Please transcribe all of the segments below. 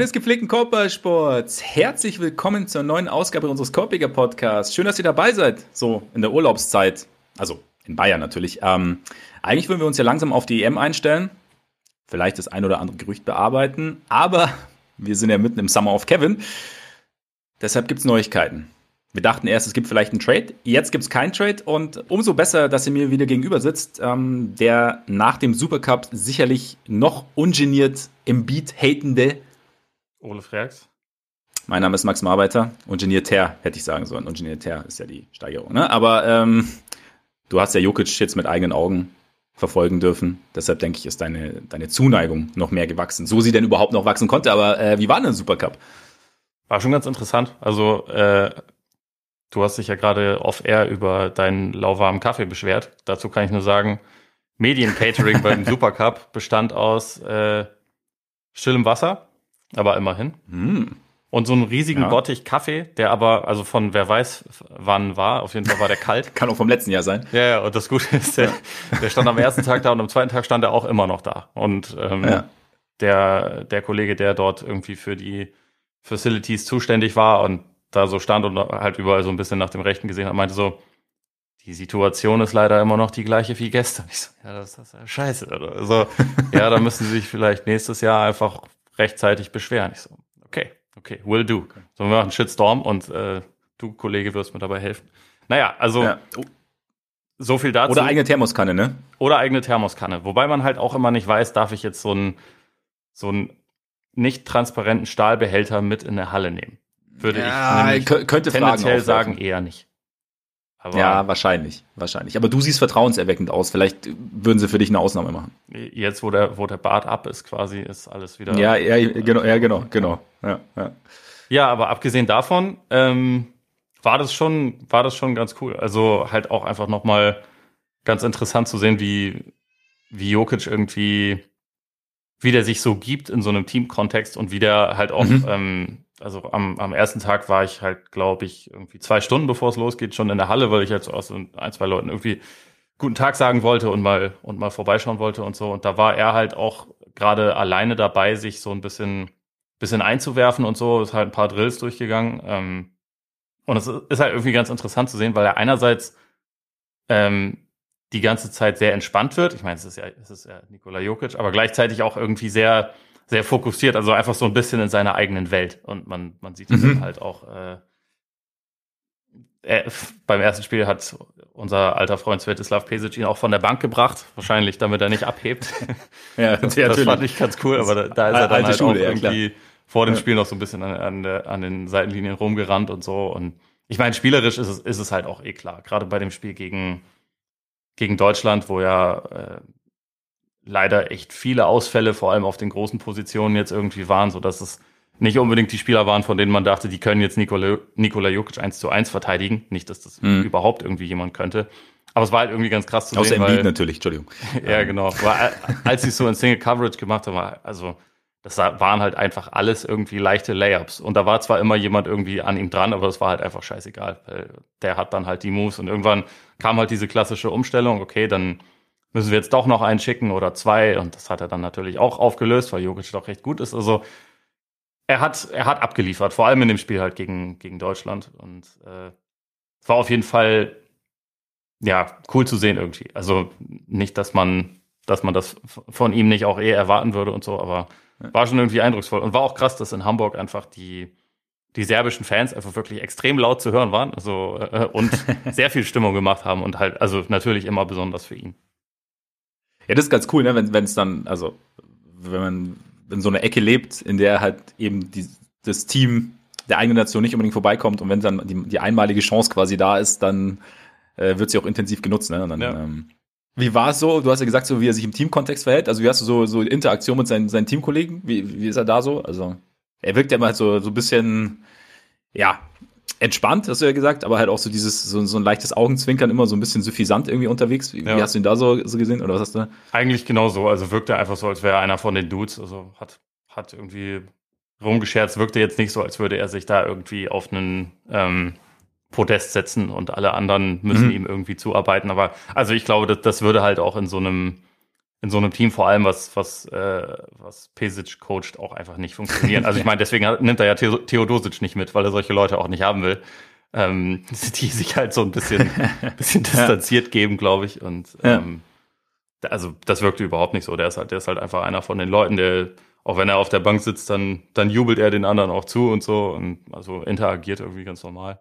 Freunde des gepflegten Korbballsports, herzlich willkommen zur neuen Ausgabe unseres Korbiger Podcasts. Schön, dass ihr dabei seid, so in der Urlaubszeit. Also in Bayern natürlich. Ähm, eigentlich würden wir uns ja langsam auf die EM einstellen, vielleicht das ein oder andere Gerücht bearbeiten, aber wir sind ja mitten im Summer of Kevin. Deshalb gibt es Neuigkeiten. Wir dachten erst, es gibt vielleicht einen Trade. Jetzt gibt es keinen Trade und umso besser, dass ihr mir wieder gegenüber sitzt, ähm, der nach dem Supercup sicherlich noch ungeniert im Beat hatende Ole Freaks. Mein Name ist Max Marbeiter. Ungenierter, hätte ich sagen sollen. Ungenierter ist ja die Steigerung. Ne? Aber ähm, du hast ja Jokic jetzt mit eigenen Augen verfolgen dürfen. Deshalb denke ich, ist deine, deine Zuneigung noch mehr gewachsen. So sie denn überhaupt noch wachsen konnte. Aber äh, wie war denn der Supercup? War schon ganz interessant. Also äh, du hast dich ja gerade off-air über deinen lauwarmen Kaffee beschwert. Dazu kann ich nur sagen, Mediencatering beim Supercup bestand aus äh, stillem Wasser, aber immerhin. Hm. Und so einen riesigen Ja. Bottich Kaffee, der aber, also von wer weiß wann war, auf jeden Fall war der kalt. Kann auch vom letzten Jahr sein. Ja, ja, und das Gute ist, der, der stand am ersten Tag da und am zweiten Tag stand er auch immer noch da. Und ähm, Ja. der, der Kollege, der dort irgendwie für die Facilities zuständig war und da so stand und halt überall so ein bisschen nach dem Rechten gesehen hat, meinte so, die Situation ist leider immer noch die gleiche wie gestern. Ich so, ja, das, das ist ja scheiße. Oder? Also, ja, da müssen sie sich vielleicht nächstes Jahr einfach rechtzeitig beschweren. Ich so, okay, okay, will do. So, wir machen einen Shitstorm und äh, du, Kollege, wirst mir dabei helfen. Naja, also Ja. so viel dazu. Oder eigene Thermoskanne, ne? Oder eigene Thermoskanne. Wobei man halt auch immer nicht weiß, darf ich jetzt so einen, so einen nicht transparenten Stahlbehälter mit in der Halle nehmen. Würde Ja, ich könnte tendenziell sagen, eher nicht. Aber Ja, wahrscheinlich, wahrscheinlich. Aber du siehst vertrauenserweckend aus. Vielleicht würden sie für dich eine Ausnahme machen. jetzt, wo der, wo der Bart ab ist, quasi, ist alles wieder. Ja, ja, genau, ja, genau, genau. Ja, ja. Ja, aber abgesehen davon ähm, war das schon, war das schon ganz cool. Also halt auch einfach nochmal ganz interessant zu sehen, wie, wie Jokic irgendwie, wie der sich so gibt in so einem Teamkontext und wie der halt auch, Mhm. ähm, also am, am ersten Tag war ich halt, glaube ich, irgendwie zwei Stunden bevor es losgeht, schon in der Halle, weil ich jetzt aus so ein, zwei Leuten irgendwie guten Tag sagen wollte und mal und mal vorbeischauen wollte und so. Und da war er halt auch gerade alleine dabei, sich so ein bisschen bisschen einzuwerfen und so, ist halt ein paar Drills durchgegangen. Ähm, und es ist halt irgendwie ganz interessant zu sehen, weil er einerseits ähm, die ganze Zeit sehr entspannt wird. Ich meine, es ist ja, es ist ja Nikola Jokic, aber gleichzeitig auch irgendwie sehr, sehr fokussiert, also einfach so ein bisschen in seiner eigenen Welt. Und man, man sieht es Mhm. halt auch. Äh, er, beim ersten Spiel hat unser alter Freund Svetislav Pesic ihn auch von der Bank gebracht, wahrscheinlich damit er nicht abhebt. ja Das, das fand ich ganz cool, aber da, da ist er dann halt Schule, auch ja, irgendwie vor dem Ja. Spiel noch so ein bisschen an, an, an den Seitenlinien rumgerannt und so. Und ich meine, spielerisch ist es, ist es halt auch eh klar. Gerade bei dem Spiel gegen, gegen Deutschland, wo ja äh, leider echt viele Ausfälle, vor allem auf den großen Positionen jetzt irgendwie waren, so dass es nicht unbedingt die Spieler waren, von denen man dachte, die können jetzt Nikola, Nikola Jokic 1 zu 1 verteidigen. Nicht, dass das Mhm. überhaupt irgendwie jemand könnte. Aber es war halt irgendwie ganz krass zu Außer sehen, weil, Beat natürlich, Entschuldigung. ja, genau. Aber a- als sie es so in Single Coverage gemacht haben, war, also das waren halt einfach alles irgendwie leichte Layups. Und da war zwar immer jemand irgendwie an ihm dran, aber es war halt einfach scheißegal, weil der hat dann halt die Moves und irgendwann kam halt diese klassische Umstellung, okay, dann müssen wir jetzt doch noch einen schicken oder zwei und das hat er dann natürlich auch aufgelöst, weil Jokic doch recht gut ist. Also er hat, er hat abgeliefert, vor allem in dem Spiel halt gegen, gegen Deutschland und äh, es war auf jeden Fall ja, cool zu sehen irgendwie. Also nicht, dass man, dass man das von ihm nicht auch eher erwarten würde und so, aber war schon irgendwie eindrucksvoll. Und war auch krass, dass in Hamburg einfach die, die serbischen Fans einfach wirklich extrem laut zu hören waren. Also äh, und sehr viel Stimmung gemacht haben und halt, also natürlich immer besonders für ihn. Ja, das ist ganz cool, ne? wenn es dann, also wenn man in so einer Ecke lebt, in der halt eben die, das Team der eigenen Nation nicht unbedingt vorbeikommt und wenn dann die, die einmalige Chance quasi da ist, dann äh, wird sie auch intensiv genutzt. Ne? Dann, Ja. ähm, wie war es so? Du hast ja gesagt, so wie er sich im Teamkontext verhält. Also wie hast du so, so Interaktion mit seinen, seinen Teamkollegen? Wie, wie ist er da so? Also er wirkt ja immer so, so ein bisschen, ja, entspannt, hast du ja gesagt, aber halt auch so dieses, so, so ein leichtes Augenzwinkern, immer so ein bisschen suffisant irgendwie unterwegs. Wie, Ja. wie hast du ihn da so, so gesehen? Oder was hast du? Eigentlich genau so. Also wirkte einfach so, als wäre er einer von den Dudes. Also hat, hat irgendwie rumgescherzt, wirkte jetzt nicht so, als würde er sich da irgendwie auf einen ähm, Podest setzen und alle anderen müssen Mhm. ihm irgendwie zuarbeiten. Aber also ich glaube, das, das würde halt auch in so einem in so einem Team vor allem, was, was, äh, was Pesic coacht, auch einfach nicht funktionieren. Also ich meine, deswegen nimmt er ja Theodosic nicht mit, weil er solche Leute auch nicht haben will. Ähm, die sich halt so ein bisschen, bisschen distanziert geben, glaube ich. Und ähm, also das wirkte überhaupt nicht so. Der ist halt, der ist halt einfach einer von den Leuten, der, auch wenn er auf der Bank sitzt, dann, dann jubelt er den anderen auch zu und so und also interagiert irgendwie ganz normal.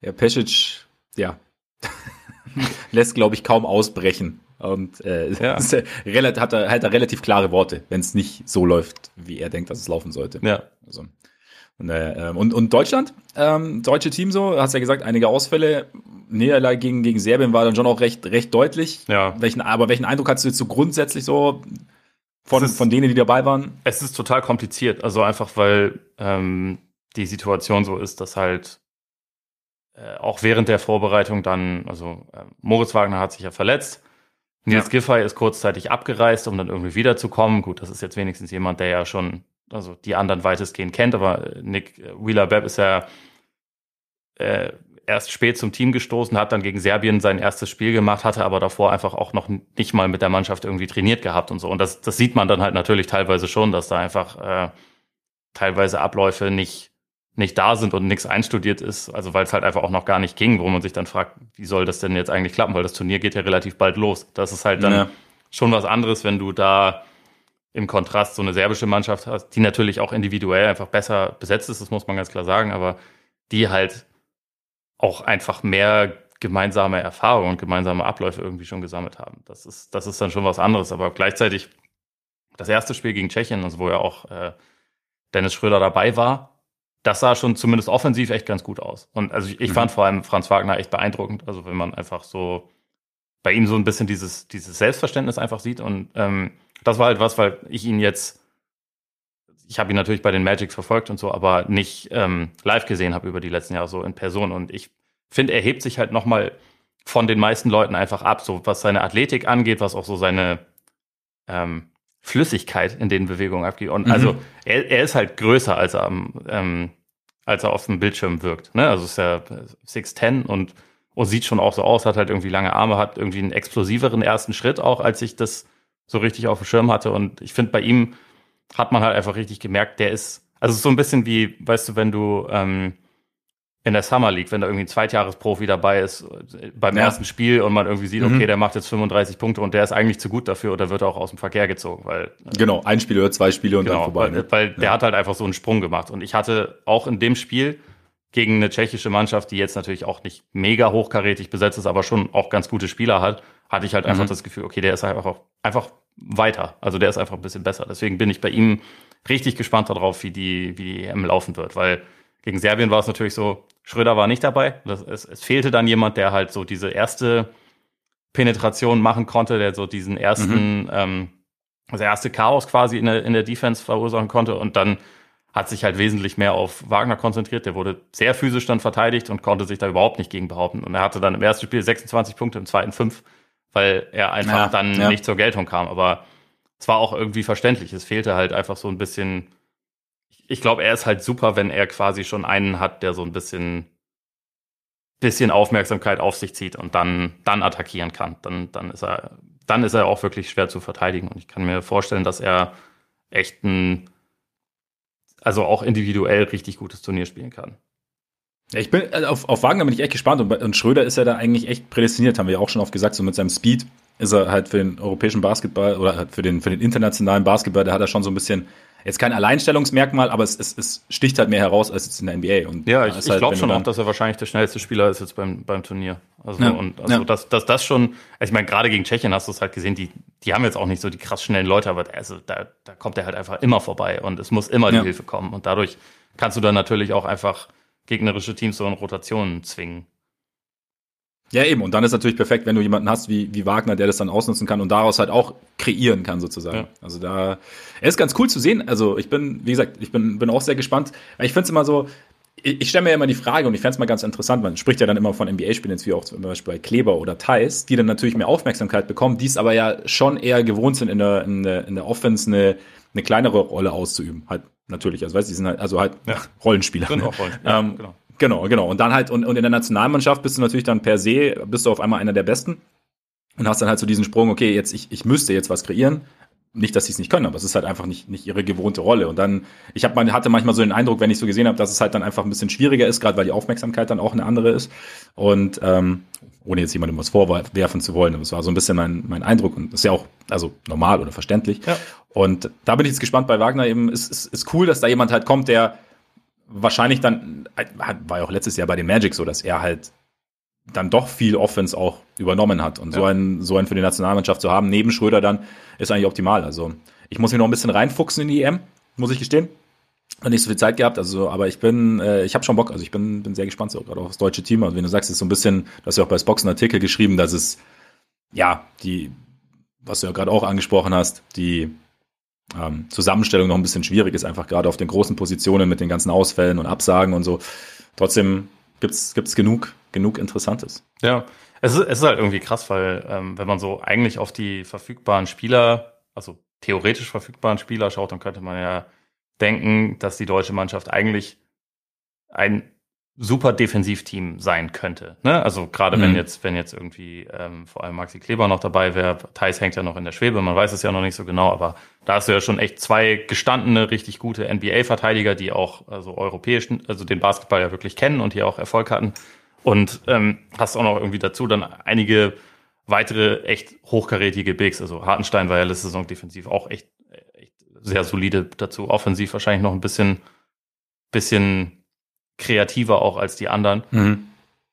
Ja, Pesic, ja, lässt, glaube ich, kaum ausbrechen. Und äh, ja. hat, er halt relativ klare Worte, wenn es nicht so läuft, wie er denkt, dass es laufen sollte. Ja. Also, und, äh, und, und Deutschland, ähm, deutsche Team so, hast ja gesagt, einige Ausfälle. Niederlage gegen, gegen Serbien war dann schon auch recht, recht deutlich. Ja. Welchen, aber welchen Eindruck hast du jetzt so grundsätzlich so von, ist, von denen, die dabei waren? Es ist total kompliziert. Also einfach, weil ähm, die Situation so ist, dass halt äh, auch während der Vorbereitung dann, also äh, Moritz Wagner hat sich ja verletzt. Nils ja. Giffey ist kurzzeitig abgereist, um dann irgendwie wiederzukommen. Gut, das ist jetzt wenigstens jemand, der ja schon, also die anderen weitestgehend kennt, aber äh, Nick äh, Wheeler-Bepp ist ja äh, erst spät zum Team gestoßen, hat dann gegen Serbien sein erstes Spiel gemacht, hatte aber davor einfach auch noch nicht mal mit der Mannschaft irgendwie trainiert gehabt und so. Und das, das sieht man dann halt natürlich teilweise schon, dass da einfach äh, teilweise Abläufe nicht nicht da sind und nichts einstudiert ist, also weil es halt einfach auch noch gar nicht ging, wo man sich dann fragt, wie soll das denn jetzt eigentlich klappen, weil das Turnier geht ja relativ bald los. Das ist halt dann ja. schon was anderes, wenn du da im Kontrast so eine serbische Mannschaft hast, die natürlich auch individuell einfach besser besetzt ist, das muss man ganz klar sagen, aber die halt auch einfach mehr gemeinsame Erfahrungen und gemeinsame Abläufe irgendwie schon gesammelt haben. Das ist, das ist dann schon was anderes, aber gleichzeitig das erste Spiel gegen Tschechien, also wo ja auch äh, Dennis Schröder dabei war, das sah schon zumindest offensiv echt ganz gut aus. Und also ich, ich mhm. fand vor allem Franz Wagner echt beeindruckend. Also wenn man einfach so bei ihm so ein bisschen dieses, dieses Selbstverständnis einfach sieht. Und ähm, das war halt was, weil ich ihn jetzt, ich habe ihn natürlich bei den Magics verfolgt und so, aber nicht ähm, live gesehen habe über die letzten Jahre so in Person. Und ich finde, er hebt sich halt nochmal von den meisten Leuten einfach ab, so was seine Athletik angeht, was auch so seine ähm, Flüssigkeit in den Bewegungen abgeht. Und mhm. also er, er ist halt größer, als er, ähm, als er auf dem Bildschirm wirkt. Ne? Also ist ja 6'10 und, und sieht schon auch so aus, hat halt irgendwie lange Arme, hat irgendwie einen explosiveren ersten Schritt auch, als ich das so richtig auf dem Schirm hatte. Und ich finde, bei ihm hat man halt einfach richtig gemerkt, der ist, also so ein bisschen wie, weißt du, wenn du ähm, in der Summer League, wenn da irgendwie ein Zweitjahresprofi dabei ist beim ja. ersten Spiel und man irgendwie sieht, okay, mhm. der macht jetzt 35 Punkte und der ist eigentlich zu gut dafür oder wird auch aus dem Verkehr gezogen, weil äh, genau ein Spiel oder zwei Spiele und genau, dann vorbei. Ne? Weil, weil ja. der hat halt einfach so einen Sprung gemacht und ich hatte auch in dem Spiel gegen eine tschechische Mannschaft, die jetzt natürlich auch nicht mega hochkarätig besetzt ist, aber schon auch ganz gute Spieler hat, hatte ich halt einfach mhm. das Gefühl, okay, der ist einfach einfach weiter, also der ist einfach ein bisschen besser. Deswegen bin ich bei ihm richtig gespannt darauf, wie die wie die EM laufen wird, weil gegen Serbien war es natürlich so, Schröder war nicht dabei. Das, es, es fehlte dann jemand, der halt so diese erste Penetration machen konnte, der so diesen ersten, mhm. ähm, das erste Chaos quasi in der, in der Defense verursachen konnte. Und dann hat sich halt wesentlich mehr auf Wagner konzentriert. Der wurde sehr physisch dann verteidigt und konnte sich da überhaupt nicht gegen behaupten. Und er hatte dann im ersten Spiel 26 Punkte, im zweiten 5, weil er einfach ja, dann ja. nicht zur Geltung kam. Aber es war auch irgendwie verständlich. Es fehlte halt einfach so ein bisschen ich glaube, er ist halt super, wenn er quasi schon einen hat, der so ein bisschen, bisschen Aufmerksamkeit auf sich zieht und dann, dann attackieren kann. Dann, dann ist er, dann ist er auch wirklich schwer zu verteidigen. Und ich kann mir vorstellen, dass er echt ein, also auch individuell richtig gutes Turnier spielen kann. Ich bin, also auf, auf Wagner bin ich echt gespannt und, und Schröder ist ja da eigentlich echt prädestiniert, haben wir ja auch schon oft gesagt, so mit seinem Speed ist er halt für den europäischen Basketball oder halt für den, für den internationalen Basketball, da hat er schon so ein bisschen jetzt kein Alleinstellungsmerkmal, aber es, es, es sticht halt mehr heraus als jetzt in der NBA. Und ja, ich, ich halt, glaube schon auch, dass er wahrscheinlich der schnellste Spieler ist jetzt beim, beim Turnier. Also, ja, und also ja. dass, dass das schon, also ich meine, gerade gegen Tschechien hast du es halt gesehen, die, die haben jetzt auch nicht so die krass schnellen Leute, aber also da, da kommt er halt einfach immer vorbei und es muss immer die ja. Hilfe kommen. Und dadurch kannst du dann natürlich auch einfach gegnerische Teams so in Rotationen zwingen. Ja, eben. Und dann ist natürlich perfekt, wenn du jemanden hast wie, wie Wagner, der das dann ausnutzen kann und daraus halt auch kreieren kann, sozusagen. Ja. Also da, er ist ganz cool zu sehen. Also ich bin, wie gesagt, ich bin, bin auch sehr gespannt. Ich finde es immer so, ich, ich stelle mir ja immer die Frage und ich fände es mal ganz interessant, man spricht ja dann immer von NBA-Spielen, jetzt wie auch zum Beispiel bei Kleber oder Thais, die dann natürlich mehr Aufmerksamkeit bekommen, die es aber ja schon eher gewohnt sind, in der, in der, in der Offense eine, eine kleinere Rolle auszuüben. Halt natürlich. Also weißt du, die sind halt, also halt ja. Rollenspieler. Sind auch Rollenspieler. Ähm, genau. Genau, genau. Und dann halt, und, und in der Nationalmannschaft bist du natürlich dann per se, bist du auf einmal einer der Besten. und hast dann halt so diesen Sprung, okay, jetzt ich, ich müsste jetzt was kreieren. Nicht, dass sie es nicht können, aber es ist halt einfach nicht, nicht ihre gewohnte Rolle. Und dann, ich hab, man hatte manchmal so den Eindruck, wenn ich so gesehen habe, dass es halt dann einfach ein bisschen schwieriger ist, gerade weil die Aufmerksamkeit dann auch eine andere ist. Und ähm, ohne jetzt jemandem was vorwerfen zu wollen, aber es war so ein bisschen mein, mein Eindruck und das ist ja auch also normal oder verständlich. Ja. Und da bin ich jetzt gespannt bei Wagner eben. Es ist, ist, ist cool, dass da jemand halt kommt, der wahrscheinlich dann, war ja auch letztes Jahr bei den Magic so, dass er halt dann doch viel Offense auch übernommen hat. Und ja. so einen so einen für die Nationalmannschaft zu haben, neben Schröder dann, ist eigentlich optimal. Also ich muss mich noch ein bisschen reinfuchsen in die EM, muss ich gestehen. Noch nicht so viel Zeit gehabt, also aber ich bin, äh, ich habe schon Bock, also ich bin, bin sehr gespannt, so gerade auf das deutsche Team. Also wenn du sagst, es ist so ein bisschen, du hast ja auch bei Spox einen Artikel geschrieben, dass es, ja, die, was du ja gerade auch angesprochen hast, die ähm, Zusammenstellung noch ein bisschen schwierig ist, einfach gerade auf den großen Positionen mit den ganzen Ausfällen und Absagen und so. Trotzdem gibt's gibt's genug genug Interessantes. Ja, es ist, es ist halt irgendwie krass, weil ähm, wenn man so eigentlich auf die verfügbaren Spieler, also theoretisch verfügbaren Spieler schaut, dann könnte man ja denken, dass die deutsche Mannschaft eigentlich ein super Defensivteam sein könnte. Ne? Also gerade mhm. wenn jetzt, wenn jetzt irgendwie ähm, vor allem Maxi Kleber noch dabei wäre, Thais hängt ja noch in der Schwebe, man weiß es ja noch nicht so genau, aber da hast du ja schon echt zwei gestandene, richtig gute NBA-Verteidiger, die auch also europäischen, also den Basketball ja wirklich kennen und hier auch Erfolg hatten. Und ähm, hast auch noch irgendwie dazu dann einige weitere echt hochkarätige Bigs. Also Hartenstein war ja letzte Saison defensiv auch echt, echt sehr solide dazu. Offensiv wahrscheinlich noch ein bisschen, bisschen kreativer auch als die anderen. Mhm.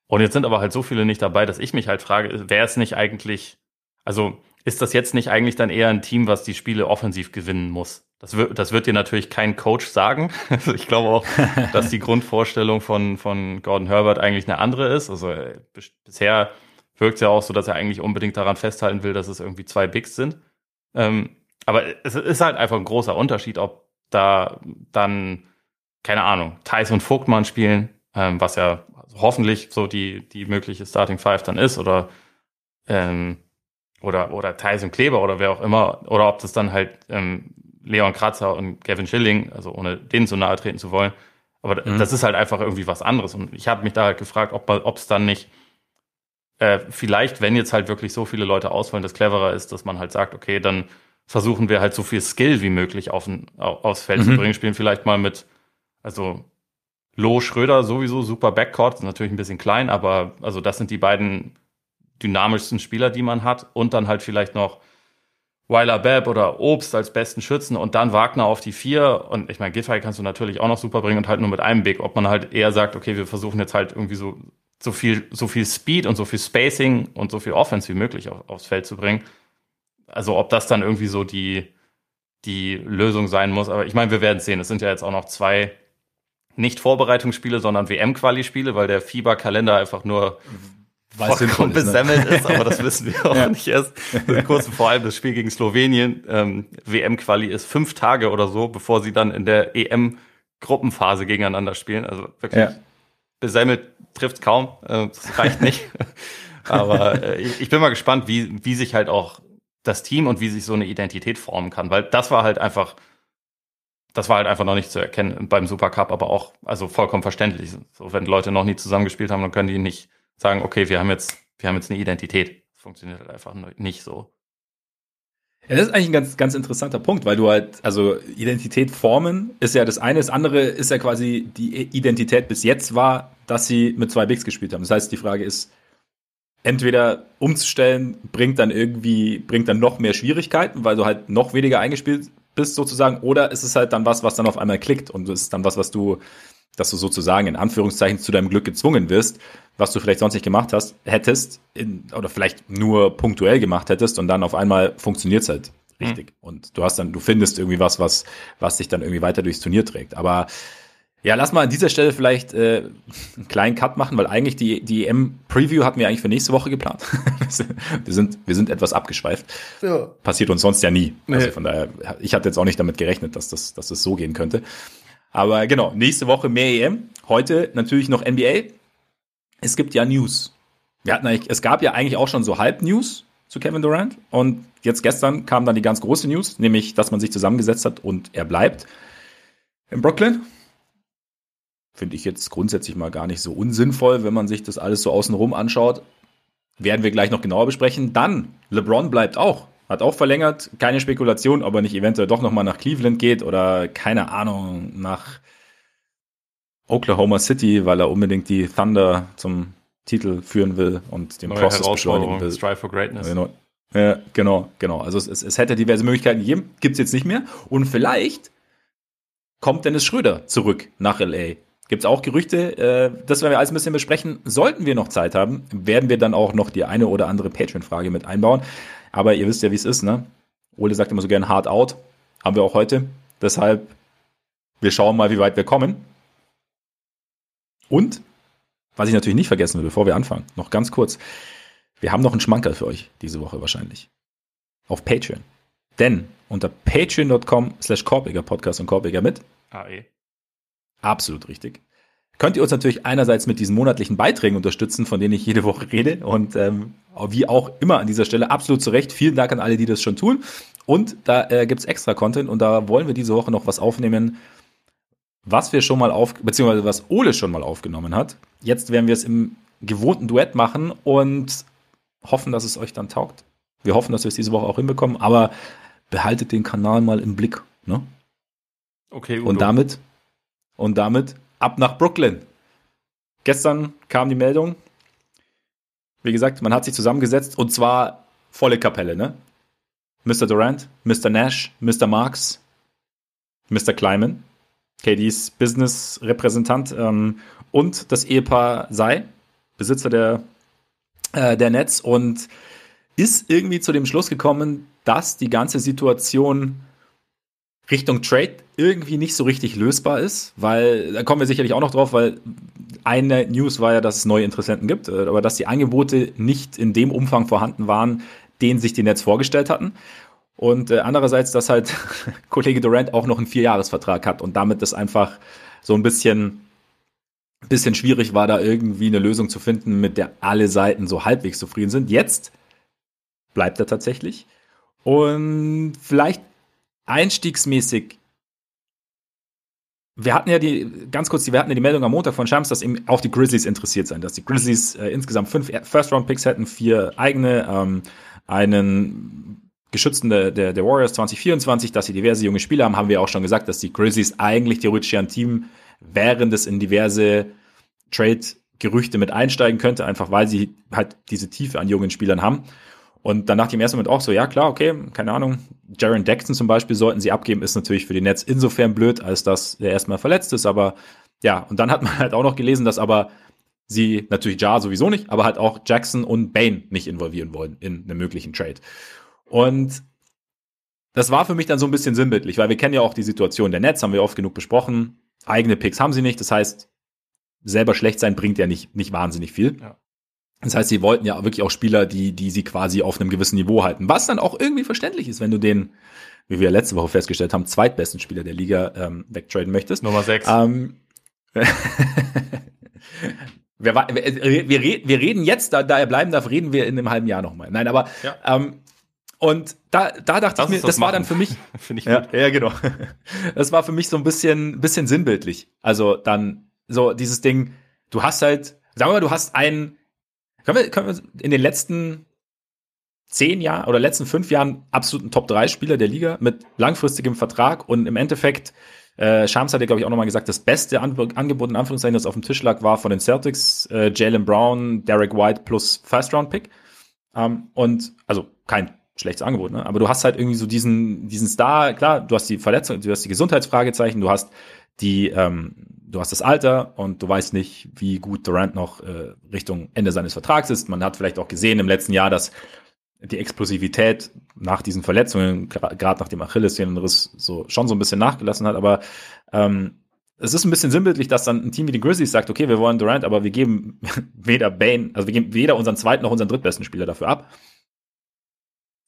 Und jetzt sind aber halt so viele nicht dabei, dass ich mich halt frage, wäre es nicht eigentlich, also ist das jetzt nicht eigentlich dann eher ein Team, was die Spiele offensiv gewinnen muss? Das wird, das wird dir natürlich kein Coach sagen. Also ich glaube auch, dass die Grundvorstellung von, von Gordon Herbert eigentlich eine andere ist. Also äh, bisher wirkt es ja auch so, dass er eigentlich unbedingt daran festhalten will, dass es irgendwie zwei Bigs sind. Ähm, aber es ist halt einfach ein großer Unterschied, ob da dann, keine Ahnung, Thais und Vogtmann spielen, ähm, was ja hoffentlich so die, die mögliche Starting Five dann ist, oder ähm, oder, oder Thais und Kleber oder wer auch immer, oder ob das dann halt ähm, Leon Kratzer und Kevin Schilling, also ohne denen so nahe treten zu wollen. Aber mhm. das ist halt einfach irgendwie was anderes. Und ich habe mich da halt gefragt, ob es dann nicht äh, vielleicht, wenn jetzt halt wirklich so viele Leute ausfallen, das cleverer ist, dass man halt sagt, okay, dann versuchen wir halt so viel Skill wie möglich auf ein, aufs Feld mhm. zu bringen, spielen vielleicht mal mit, also Lo Schröder sowieso super Backcourt, ist natürlich ein bisschen klein, aber also das sind die beiden dynamischsten Spieler, die man hat und dann halt vielleicht noch Weiler Bab oder Obst als besten Schützen und dann Wagner auf die vier. Und ich meine, Giffey kannst du natürlich auch noch super bringen und halt nur mit einem Big. Ob man halt eher sagt, okay, wir versuchen jetzt halt irgendwie so, so viel, so viel Speed und so viel Spacing und so viel Offense wie möglich auf, aufs Feld zu bringen. Also ob das dann irgendwie so die, die Lösung sein muss. Aber ich meine, wir werden sehen. Es sind ja jetzt auch noch zwei nicht Vorbereitungsspiele, sondern WM-Quali-Spiele, weil der FIBA-Kalender einfach nur weil vollkommen ist, ne? besemmelt ist, aber das wissen wir auch ja. nicht erst. Kurz vor allem das Spiel gegen Slowenien, ähm, WM-Quali ist fünf Tage oder so, bevor sie dann in der EM-Gruppenphase gegeneinander spielen. Also wirklich ja. besemmelt trifft kaum, äh, das reicht nicht. aber äh, ich, ich bin mal gespannt, wie, wie sich halt auch das Team und wie sich so eine Identität formen kann, weil das war halt einfach das war halt einfach noch nicht zu erkennen beim Supercup, aber auch also vollkommen verständlich. So, wenn Leute noch nie zusammengespielt haben, dann können die nicht sagen, okay, wir haben jetzt, wir haben jetzt eine Identität. Das funktioniert halt einfach nicht so. Ja, das ist eigentlich ein ganz, ganz interessanter Punkt, weil du halt, also Identität formen ist ja das eine, das andere ist ja quasi die Identität bis jetzt war, dass sie mit zwei Bigs gespielt haben. Das heißt, die Frage ist, entweder umzustellen bringt dann irgendwie, bringt dann noch mehr Schwierigkeiten, weil du halt noch weniger eingespielt bist sozusagen, oder ist es halt dann was, was dann auf einmal klickt und es ist dann was, was du, dass du sozusagen in Anführungszeichen zu deinem Glück gezwungen wirst, was du vielleicht sonst nicht gemacht hast, hättest, in, oder vielleicht nur punktuell gemacht hättest und dann auf einmal funktioniert es halt richtig. Mhm. Und du hast dann, du findest irgendwie was, was, was dich dann irgendwie weiter durchs Turnier trägt. Aber ja, lass mal an dieser Stelle vielleicht äh, einen kleinen Cut machen, weil eigentlich die, die EM-Preview hatten wir eigentlich für nächste Woche geplant. wir, sind, wir sind etwas abgeschweift. Ja. Passiert uns sonst ja nie. Nee. Also von daher, ich hatte jetzt auch nicht damit gerechnet, dass das, dass das so gehen könnte. Aber genau, nächste Woche mehr EM. Heute natürlich noch NBA es gibt ja News. Wir hatten eigentlich, es gab ja eigentlich auch schon so Halb-News zu Kevin Durant. Und jetzt gestern kam dann die ganz große News, nämlich, dass man sich zusammengesetzt hat und er bleibt in Brooklyn. Finde ich jetzt grundsätzlich mal gar nicht so unsinnvoll, wenn man sich das alles so außenrum anschaut. werden wir gleich noch genauer besprechen. Dann, LeBron bleibt auch. Hat auch verlängert. Keine Spekulation, ob er nicht eventuell doch nochmal nach Cleveland geht oder keine Ahnung, nach Oklahoma City, weil er unbedingt die Thunder zum Titel führen will und den Neue Prozess beschleunigen will. Strive for Greatness. Genau. Ja, genau, genau. Also es, es, es hätte diverse Möglichkeiten gegeben, gibt es jetzt nicht mehr. Und vielleicht kommt Dennis Schröder zurück nach LA. Gibt es auch Gerüchte, äh, das werden wir alles ein bisschen besprechen. Sollten wir noch Zeit haben, werden wir dann auch noch die eine oder andere Patreon-Frage mit einbauen. Aber ihr wisst ja, wie es ist, ne? Ole sagt immer so gern hard out. Haben wir auch heute. Deshalb, wir schauen mal, wie weit wir kommen. Und, was ich natürlich nicht vergessen will, bevor wir anfangen, noch ganz kurz. Wir haben noch einen Schmankerl für euch diese Woche wahrscheinlich. Auf Patreon. Denn unter patreon.com slash Podcast und Korbiger mit, AE. Absolut richtig, könnt ihr uns natürlich einerseits mit diesen monatlichen Beiträgen unterstützen, von denen ich jede Woche rede. Und ähm, wie auch immer an dieser Stelle absolut zu Recht. Vielen Dank an alle, die das schon tun. Und da äh, gibt es extra Content und da wollen wir diese Woche noch was aufnehmen, was wir schon mal auf, beziehungsweise was Ole schon mal aufgenommen hat. Jetzt werden wir es im gewohnten Duett machen und hoffen, dass es euch dann taugt. Wir hoffen, dass wir es diese Woche auch hinbekommen, aber behaltet den Kanal mal im Blick. Ne? Okay, Udo. Und damit, und damit ab nach Brooklyn. Gestern kam die Meldung. Wie gesagt, man hat sich zusammengesetzt und zwar volle Kapelle, ne? Mr. Durant, Mr. Nash, Mr. Marks, Mr. Kleiman, KDs Business-Repräsentant ähm, und das Ehepaar sei Besitzer der, äh, der Netz und ist irgendwie zu dem Schluss gekommen, dass die ganze Situation Richtung Trade irgendwie nicht so richtig lösbar ist, weil da kommen wir sicherlich auch noch drauf, weil eine News war ja, dass es neue Interessenten gibt, äh, aber dass die Angebote nicht in dem Umfang vorhanden waren, den sich die Netz vorgestellt hatten. Und äh, andererseits, dass halt Kollege Durant auch noch einen Vierjahresvertrag hat und damit das einfach so ein bisschen, bisschen schwierig war, da irgendwie eine Lösung zu finden, mit der alle Seiten so halbwegs zufrieden sind. Jetzt bleibt er tatsächlich. Und vielleicht einstiegsmäßig. Wir hatten ja die, ganz kurz, wir hatten ja die Meldung am Montag von Shams, dass eben auch die Grizzlies interessiert sind, dass die Grizzlies äh, insgesamt fünf First-Round-Picks hätten, vier eigene, ähm, einen Geschützten der, der, der Warriors 2024, dass sie diverse junge Spieler haben, haben wir auch schon gesagt, dass die Grizzlies eigentlich theoretisch ein Team wären, das in diverse Trade-Gerüchte mit einsteigen könnte, einfach weil sie halt diese Tiefe an jungen Spielern haben. Und dann dachte ich im ersten Moment auch so, ja klar, okay, keine Ahnung, Jaron Jackson zum Beispiel sollten sie abgeben, ist natürlich für die Netz insofern blöd, als dass er erstmal verletzt ist, aber ja, und dann hat man halt auch noch gelesen, dass aber sie natürlich Ja sowieso nicht, aber halt auch Jackson und Bane nicht involvieren wollen in einen möglichen Trade. Und das war für mich dann so ein bisschen sinnbildlich, weil wir kennen ja auch die Situation der Netz, haben wir oft genug besprochen. Eigene Picks haben sie nicht, das heißt, selber schlecht sein bringt ja nicht, nicht wahnsinnig viel. Ja. Das heißt, sie wollten ja wirklich auch Spieler, die, die sie quasi auf einem gewissen Niveau halten. Was dann auch irgendwie verständlich ist, wenn du den, wie wir letzte Woche festgestellt haben, zweitbesten Spieler der Liga ähm, wegtraden möchtest. Nummer 6. Ähm, wir, wir, wir, reden jetzt, da, da er bleiben darf, reden wir in einem halben Jahr nochmal. Nein, aber Ja. ähm, und da, da dachte Lass ich mir, das, das war dann machen. für mich, Finde ich ja, gut. ja, genau. Das war für mich so ein bisschen, bisschen sinnbildlich. Also dann so dieses Ding, du hast halt, sagen wir mal, du hast einen, können wir, können wir in den letzten zehn Jahren oder letzten fünf Jahren absoluten Top-3-Spieler der Liga mit langfristigem Vertrag und im Endeffekt, äh, Shams hat ja, glaube ich, auch nochmal gesagt, das beste An Angebot in Anführungszeichen, das auf dem Tisch lag, war von den Celtics, äh, Jalen Brown, Derek White plus First-Round-Pick. Ähm, und also kein schlechtes Angebot, ne? Aber du hast halt irgendwie so diesen, diesen Star, klar, du hast die Verletzung, du hast die Gesundheitsfragezeichen, du hast die, ähm, du hast das Alter und du weißt nicht, wie gut Durant noch äh, Richtung Ende seines Vertrags ist. Man hat vielleicht auch gesehen im letzten Jahr, dass die Explosivität nach diesen Verletzungen, gerade nach dem Achillessehnenriss, so schon so ein bisschen nachgelassen hat, aber ähm, es ist ein bisschen sinnbildlich, dass dann ein Team wie die Grizzlies sagt, okay, wir wollen Durant, aber wir geben weder Bane, also wir geben weder unseren zweiten noch unseren drittbesten Spieler dafür ab.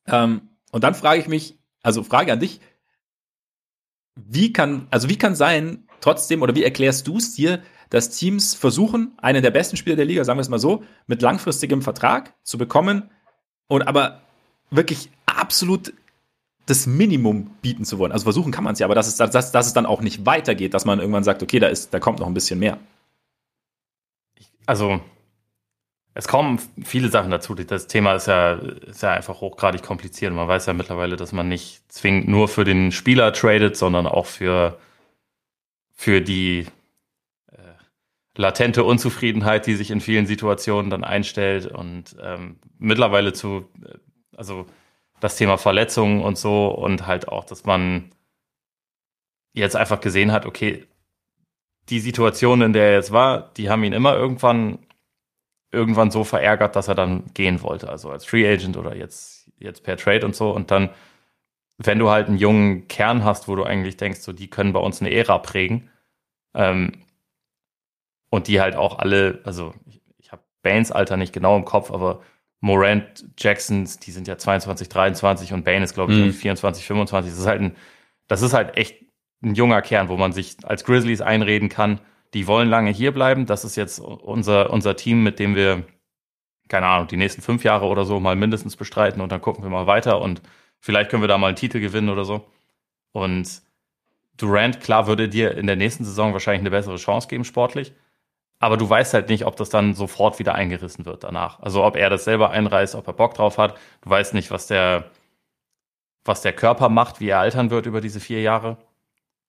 Ähm, und dann frage ich mich, also Frage an dich, wie kann, also wie kann sein, trotzdem, oder wie erklärst du es dir, dass Teams versuchen, einen der besten Spieler der Liga, sagen wir es mal so, mit langfristigem Vertrag zu bekommen und aber wirklich absolut das Minimum bieten zu wollen. Also versuchen kann man es ja, aber dass es, dass, dass es dann auch nicht weitergeht, dass man irgendwann sagt, okay, da ist, da kommt noch ein bisschen mehr. Also, es kommen viele Sachen dazu. Das Thema ist ja, ist ja einfach hochgradig kompliziert. Man weiß ja mittlerweile, dass man nicht zwingend nur für den Spieler tradet, sondern auch für, für die äh, latente Unzufriedenheit, die sich in vielen Situationen dann einstellt. Und ähm, mittlerweile zu, äh, also das Thema Verletzungen und so und halt auch, dass man jetzt einfach gesehen hat, okay, die Situation, in der er jetzt war, die haben ihn immer irgendwann irgendwann so verärgert, dass er dann gehen wollte, also als Free Agent oder jetzt, jetzt per Trade und so. Und dann, wenn du halt einen jungen Kern hast, wo du eigentlich denkst, so die können bei uns eine Ära prägen, ähm, und die halt auch alle, also ich, ich habe Baines Alter nicht genau im Kopf, aber Morant, Jacksons, die sind ja 22, 23 und Bane ist, glaube ich, mhm. 24, 25. Das ist halt ein, das ist halt echt ein junger Kern, wo man sich als Grizzlies einreden kann, die wollen lange hier bleiben. Das ist jetzt unser, unser Team, mit dem wir, keine Ahnung, die nächsten fünf Jahre oder so mal mindestens bestreiten und dann gucken wir mal weiter und vielleicht können wir da mal einen Titel gewinnen oder so. Und Durant, klar, würde dir in der nächsten Saison wahrscheinlich eine bessere Chance geben, sportlich. Aber du weißt halt nicht, ob das dann sofort wieder eingerissen wird danach. Also ob er das selber einreißt, ob er Bock drauf hat. Du weißt nicht, was der, was der Körper macht, wie er altern wird über diese vier Jahre.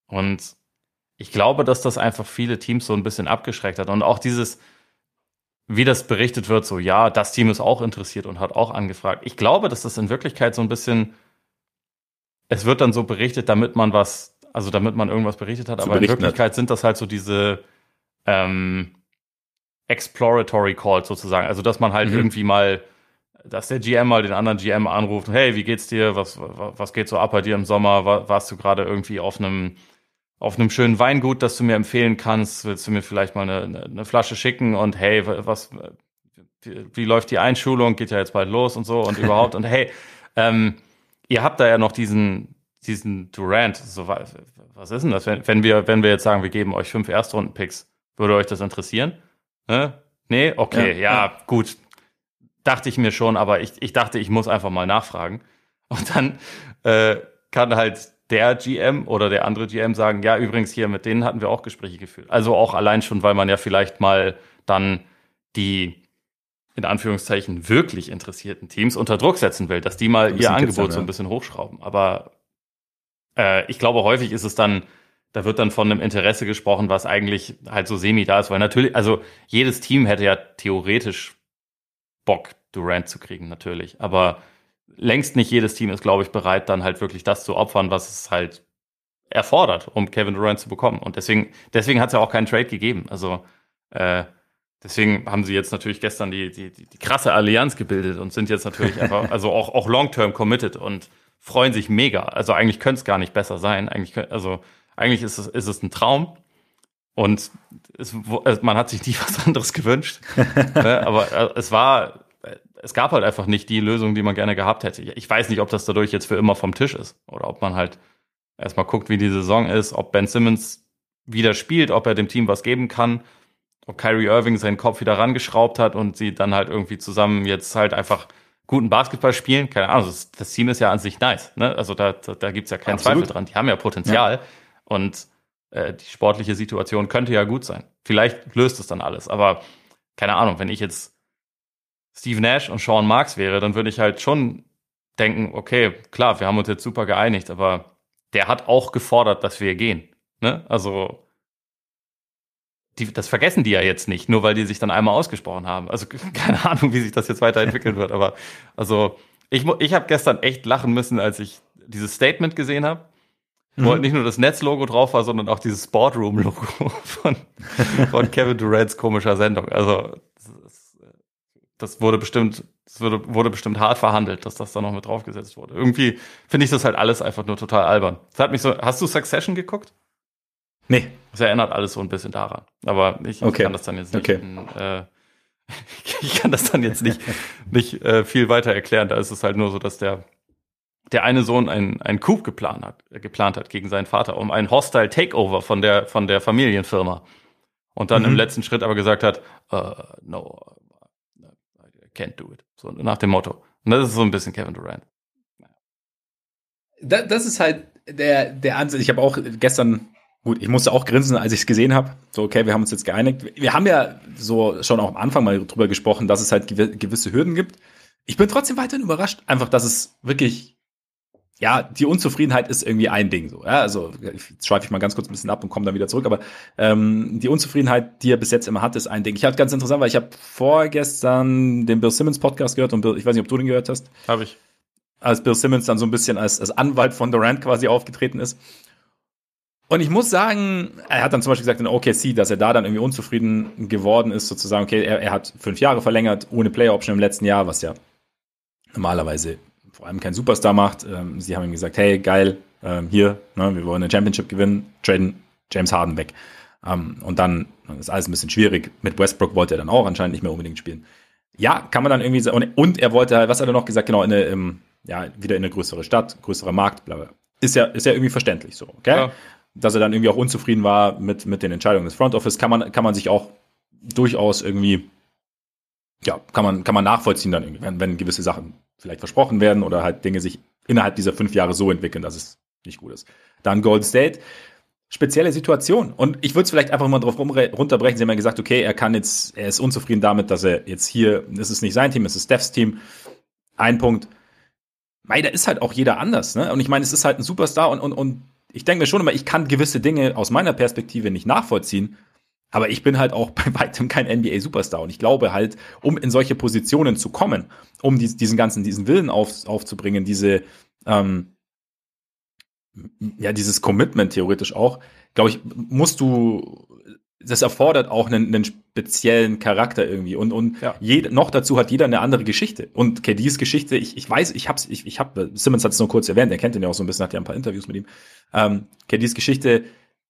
Und ich glaube, dass das einfach viele Teams so ein bisschen abgeschreckt hat. Und auch dieses, wie das berichtet wird, so, ja, das Team ist auch interessiert und hat auch angefragt. Ich glaube, dass das in Wirklichkeit so ein bisschen, es wird dann so berichtet, damit man was, also damit man irgendwas berichtet hat, aber in Wirklichkeit hat. sind das halt so diese ähm, Exploratory Calls sozusagen. Also, dass man halt mhm. irgendwie mal, dass der GM mal den anderen GM anruft, hey, wie geht's dir? Was, was geht so ab bei dir im Sommer? Warst du gerade irgendwie auf einem auf einem schönen Weingut, das du mir empfehlen kannst, willst du mir vielleicht mal eine, eine Flasche schicken und hey, was, wie, wie, läuft die Einschulung? Geht ja jetzt bald los und so und überhaupt und hey, ähm, ihr habt da ja noch diesen, diesen Durant. So, was ist denn das? Wenn, wenn wir, wenn wir jetzt sagen, wir geben euch fünf Erstrunden-Picks, würde euch das interessieren? Ne? Nee? Okay, ja, ja, ja, gut. Dachte ich mir schon, aber ich, ich dachte, ich muss einfach mal nachfragen. Und dann äh, kann halt der GM oder der andere GM sagen, ja, übrigens hier, mit denen hatten wir auch Gespräche geführt. Also auch allein schon, weil man ja vielleicht mal dann die in Anführungszeichen wirklich interessierten Teams unter Druck setzen will, dass die mal ihr Angebot ja. so ein bisschen hochschrauben. Aber äh, ich glaube, häufig ist es dann, da wird dann von einem Interesse gesprochen, was eigentlich halt so semi da ist, weil natürlich, also jedes Team hätte ja theoretisch Bock, Durant zu kriegen, natürlich. Aber längst nicht jedes Team ist, glaube ich, bereit, dann halt wirklich das zu opfern, was es halt erfordert, um Kevin Durant zu bekommen. Und deswegen, deswegen hat es ja auch keinen Trade gegeben. Also äh, deswegen haben sie jetzt natürlich gestern die, die, die, krasse Allianz gebildet und sind jetzt natürlich einfach, also auch, auch long-term committed und freuen sich mega. Also eigentlich könnte es gar nicht besser sein. Eigentlich, also eigentlich ist es, ist es ein Traum. Und es, man hat sich nie was anderes gewünscht. ne? Aber äh, es war es gab halt einfach nicht die Lösung, die man gerne gehabt hätte. Ich weiß nicht, ob das dadurch jetzt für immer vom Tisch ist oder ob man halt erstmal guckt, wie die Saison ist, ob Ben Simmons wieder spielt, ob er dem Team was geben kann, ob Kyrie Irving seinen Kopf wieder rangeschraubt hat und sie dann halt irgendwie zusammen jetzt halt einfach guten Basketball spielen. Keine Ahnung, das, das Team ist ja an sich nice. Ne? Also da, da, da gibt es ja keinen Absolut. Zweifel dran. Die haben ja Potenzial ja. und äh, die sportliche Situation könnte ja gut sein. Vielleicht löst es dann alles, aber keine Ahnung, wenn ich jetzt Steve Nash und Sean Marks wäre, dann würde ich halt schon denken, okay, klar, wir haben uns jetzt super geeinigt, aber der hat auch gefordert, dass wir gehen. Ne? Also die, das vergessen die ja jetzt nicht, nur weil die sich dann einmal ausgesprochen haben. Also keine Ahnung, wie sich das jetzt weiterentwickeln wird, aber also ich, ich habe gestern echt lachen müssen, als ich dieses Statement gesehen habe. Mhm. Wo nicht nur das Netzlogo drauf war, sondern auch dieses Sportroom-Logo von, von Kevin Durants komischer Sendung. Also das wurde bestimmt, das wurde, wurde bestimmt hart verhandelt, dass das da noch mit draufgesetzt wurde. Irgendwie finde ich das halt alles einfach nur total albern. Das hat mich so, hast du Succession geguckt? Nee. Das erinnert alles so ein bisschen daran. Aber ich, okay. kann das dann jetzt nicht, okay. äh, ich kann das dann jetzt nicht, nicht äh, viel weiter erklären. Da ist es halt nur so, dass der, der eine Sohn einen, einen Coup geplant hat, äh, geplant hat gegen seinen Vater, um ein Hostile Takeover von der, von der Familienfirma. Und dann mhm. im letzten Schritt aber gesagt hat, uh, no, can't do it. So nach dem Motto. Und das ist so ein bisschen Kevin Durant. Das ist halt der, der Ansatz. Ich habe auch gestern Gut, ich musste auch grinsen, als ich es gesehen habe. So, okay, wir haben uns jetzt geeinigt. Wir haben ja so schon auch am Anfang mal drüber gesprochen, dass es halt gewisse Hürden gibt. Ich bin trotzdem weiterhin überrascht, einfach, dass es wirklich, ja, die Unzufriedenheit ist irgendwie ein Ding so. Ja, also schweife ich mal ganz kurz ein bisschen ab und komme dann wieder zurück, aber ähm, die Unzufriedenheit, die er bis jetzt immer hat, ist ein Ding. Ich hatte ganz interessant, weil ich habe vorgestern den Bill Simmons Podcast gehört und Bill, ich weiß nicht, ob du den gehört hast. Habe ich. Als Bill Simmons dann so ein bisschen als, als Anwalt von Durant quasi aufgetreten ist. Und ich muss sagen, er hat dann zum Beispiel gesagt in OKC, dass er da dann irgendwie unzufrieden geworden ist, sozusagen, okay, er, er hat fünf Jahre verlängert, ohne Player Option im letzten Jahr, was ja normalerweise vor allem kein Superstar macht. Ähm, sie haben ihm gesagt, hey, geil, ähm, hier, ne, wir wollen eine Championship gewinnen, traden James Harden weg. Ähm, und dann ist alles ein bisschen schwierig. Mit Westbrook wollte er dann auch anscheinend nicht mehr unbedingt spielen. Ja, kann man dann irgendwie sagen. Und, er wollte, was hat er noch gesagt? Genau, in eine, ja, wieder in eine größere Stadt, größerer Markt, bla, bla. Ist ja, ist ja irgendwie verständlich so, okay? Ja dass er dann irgendwie auch unzufrieden war mit, mit den Entscheidungen des Front Office, kann man, kann man sich auch durchaus irgendwie, ja, kann man, kann man nachvollziehen dann irgendwie, wenn, wenn gewisse Sachen vielleicht versprochen werden oder halt Dinge sich innerhalb dieser fünf Jahre so entwickeln, dass es nicht gut ist. Dann Golden State, spezielle Situation. Und ich würde es vielleicht einfach mal drauf runterbrechen. Sie haben ja gesagt, okay, er kann jetzt, er ist unzufrieden damit, dass er jetzt hier, es ist nicht sein Team, es ist Stephs Team. Ein Punkt. Mei, da ist halt auch jeder anders, ne? Und ich meine, es ist halt ein Superstar und, und, und ich denke mir schon immer, ich kann gewisse Dinge aus meiner Perspektive nicht nachvollziehen. Aber ich bin halt auch bei weitem kein NBA-Superstar. Und ich glaube halt, um in solche Positionen zu kommen, um diesen ganzen, diesen Willen auf, aufzubringen, diese, ähm, ja, dieses Commitment theoretisch auch, glaube ich, musst du das erfordert auch einen, einen speziellen Charakter irgendwie und und ja. jed, noch dazu hat jeder eine andere Geschichte und KDs Geschichte ich, ich weiß ich hab's ich, ich hab Simmons hat es nur kurz erwähnt er kennt ihn ja auch so ein bisschen hat ja ein paar Interviews mit ihm ähm, KDs Geschichte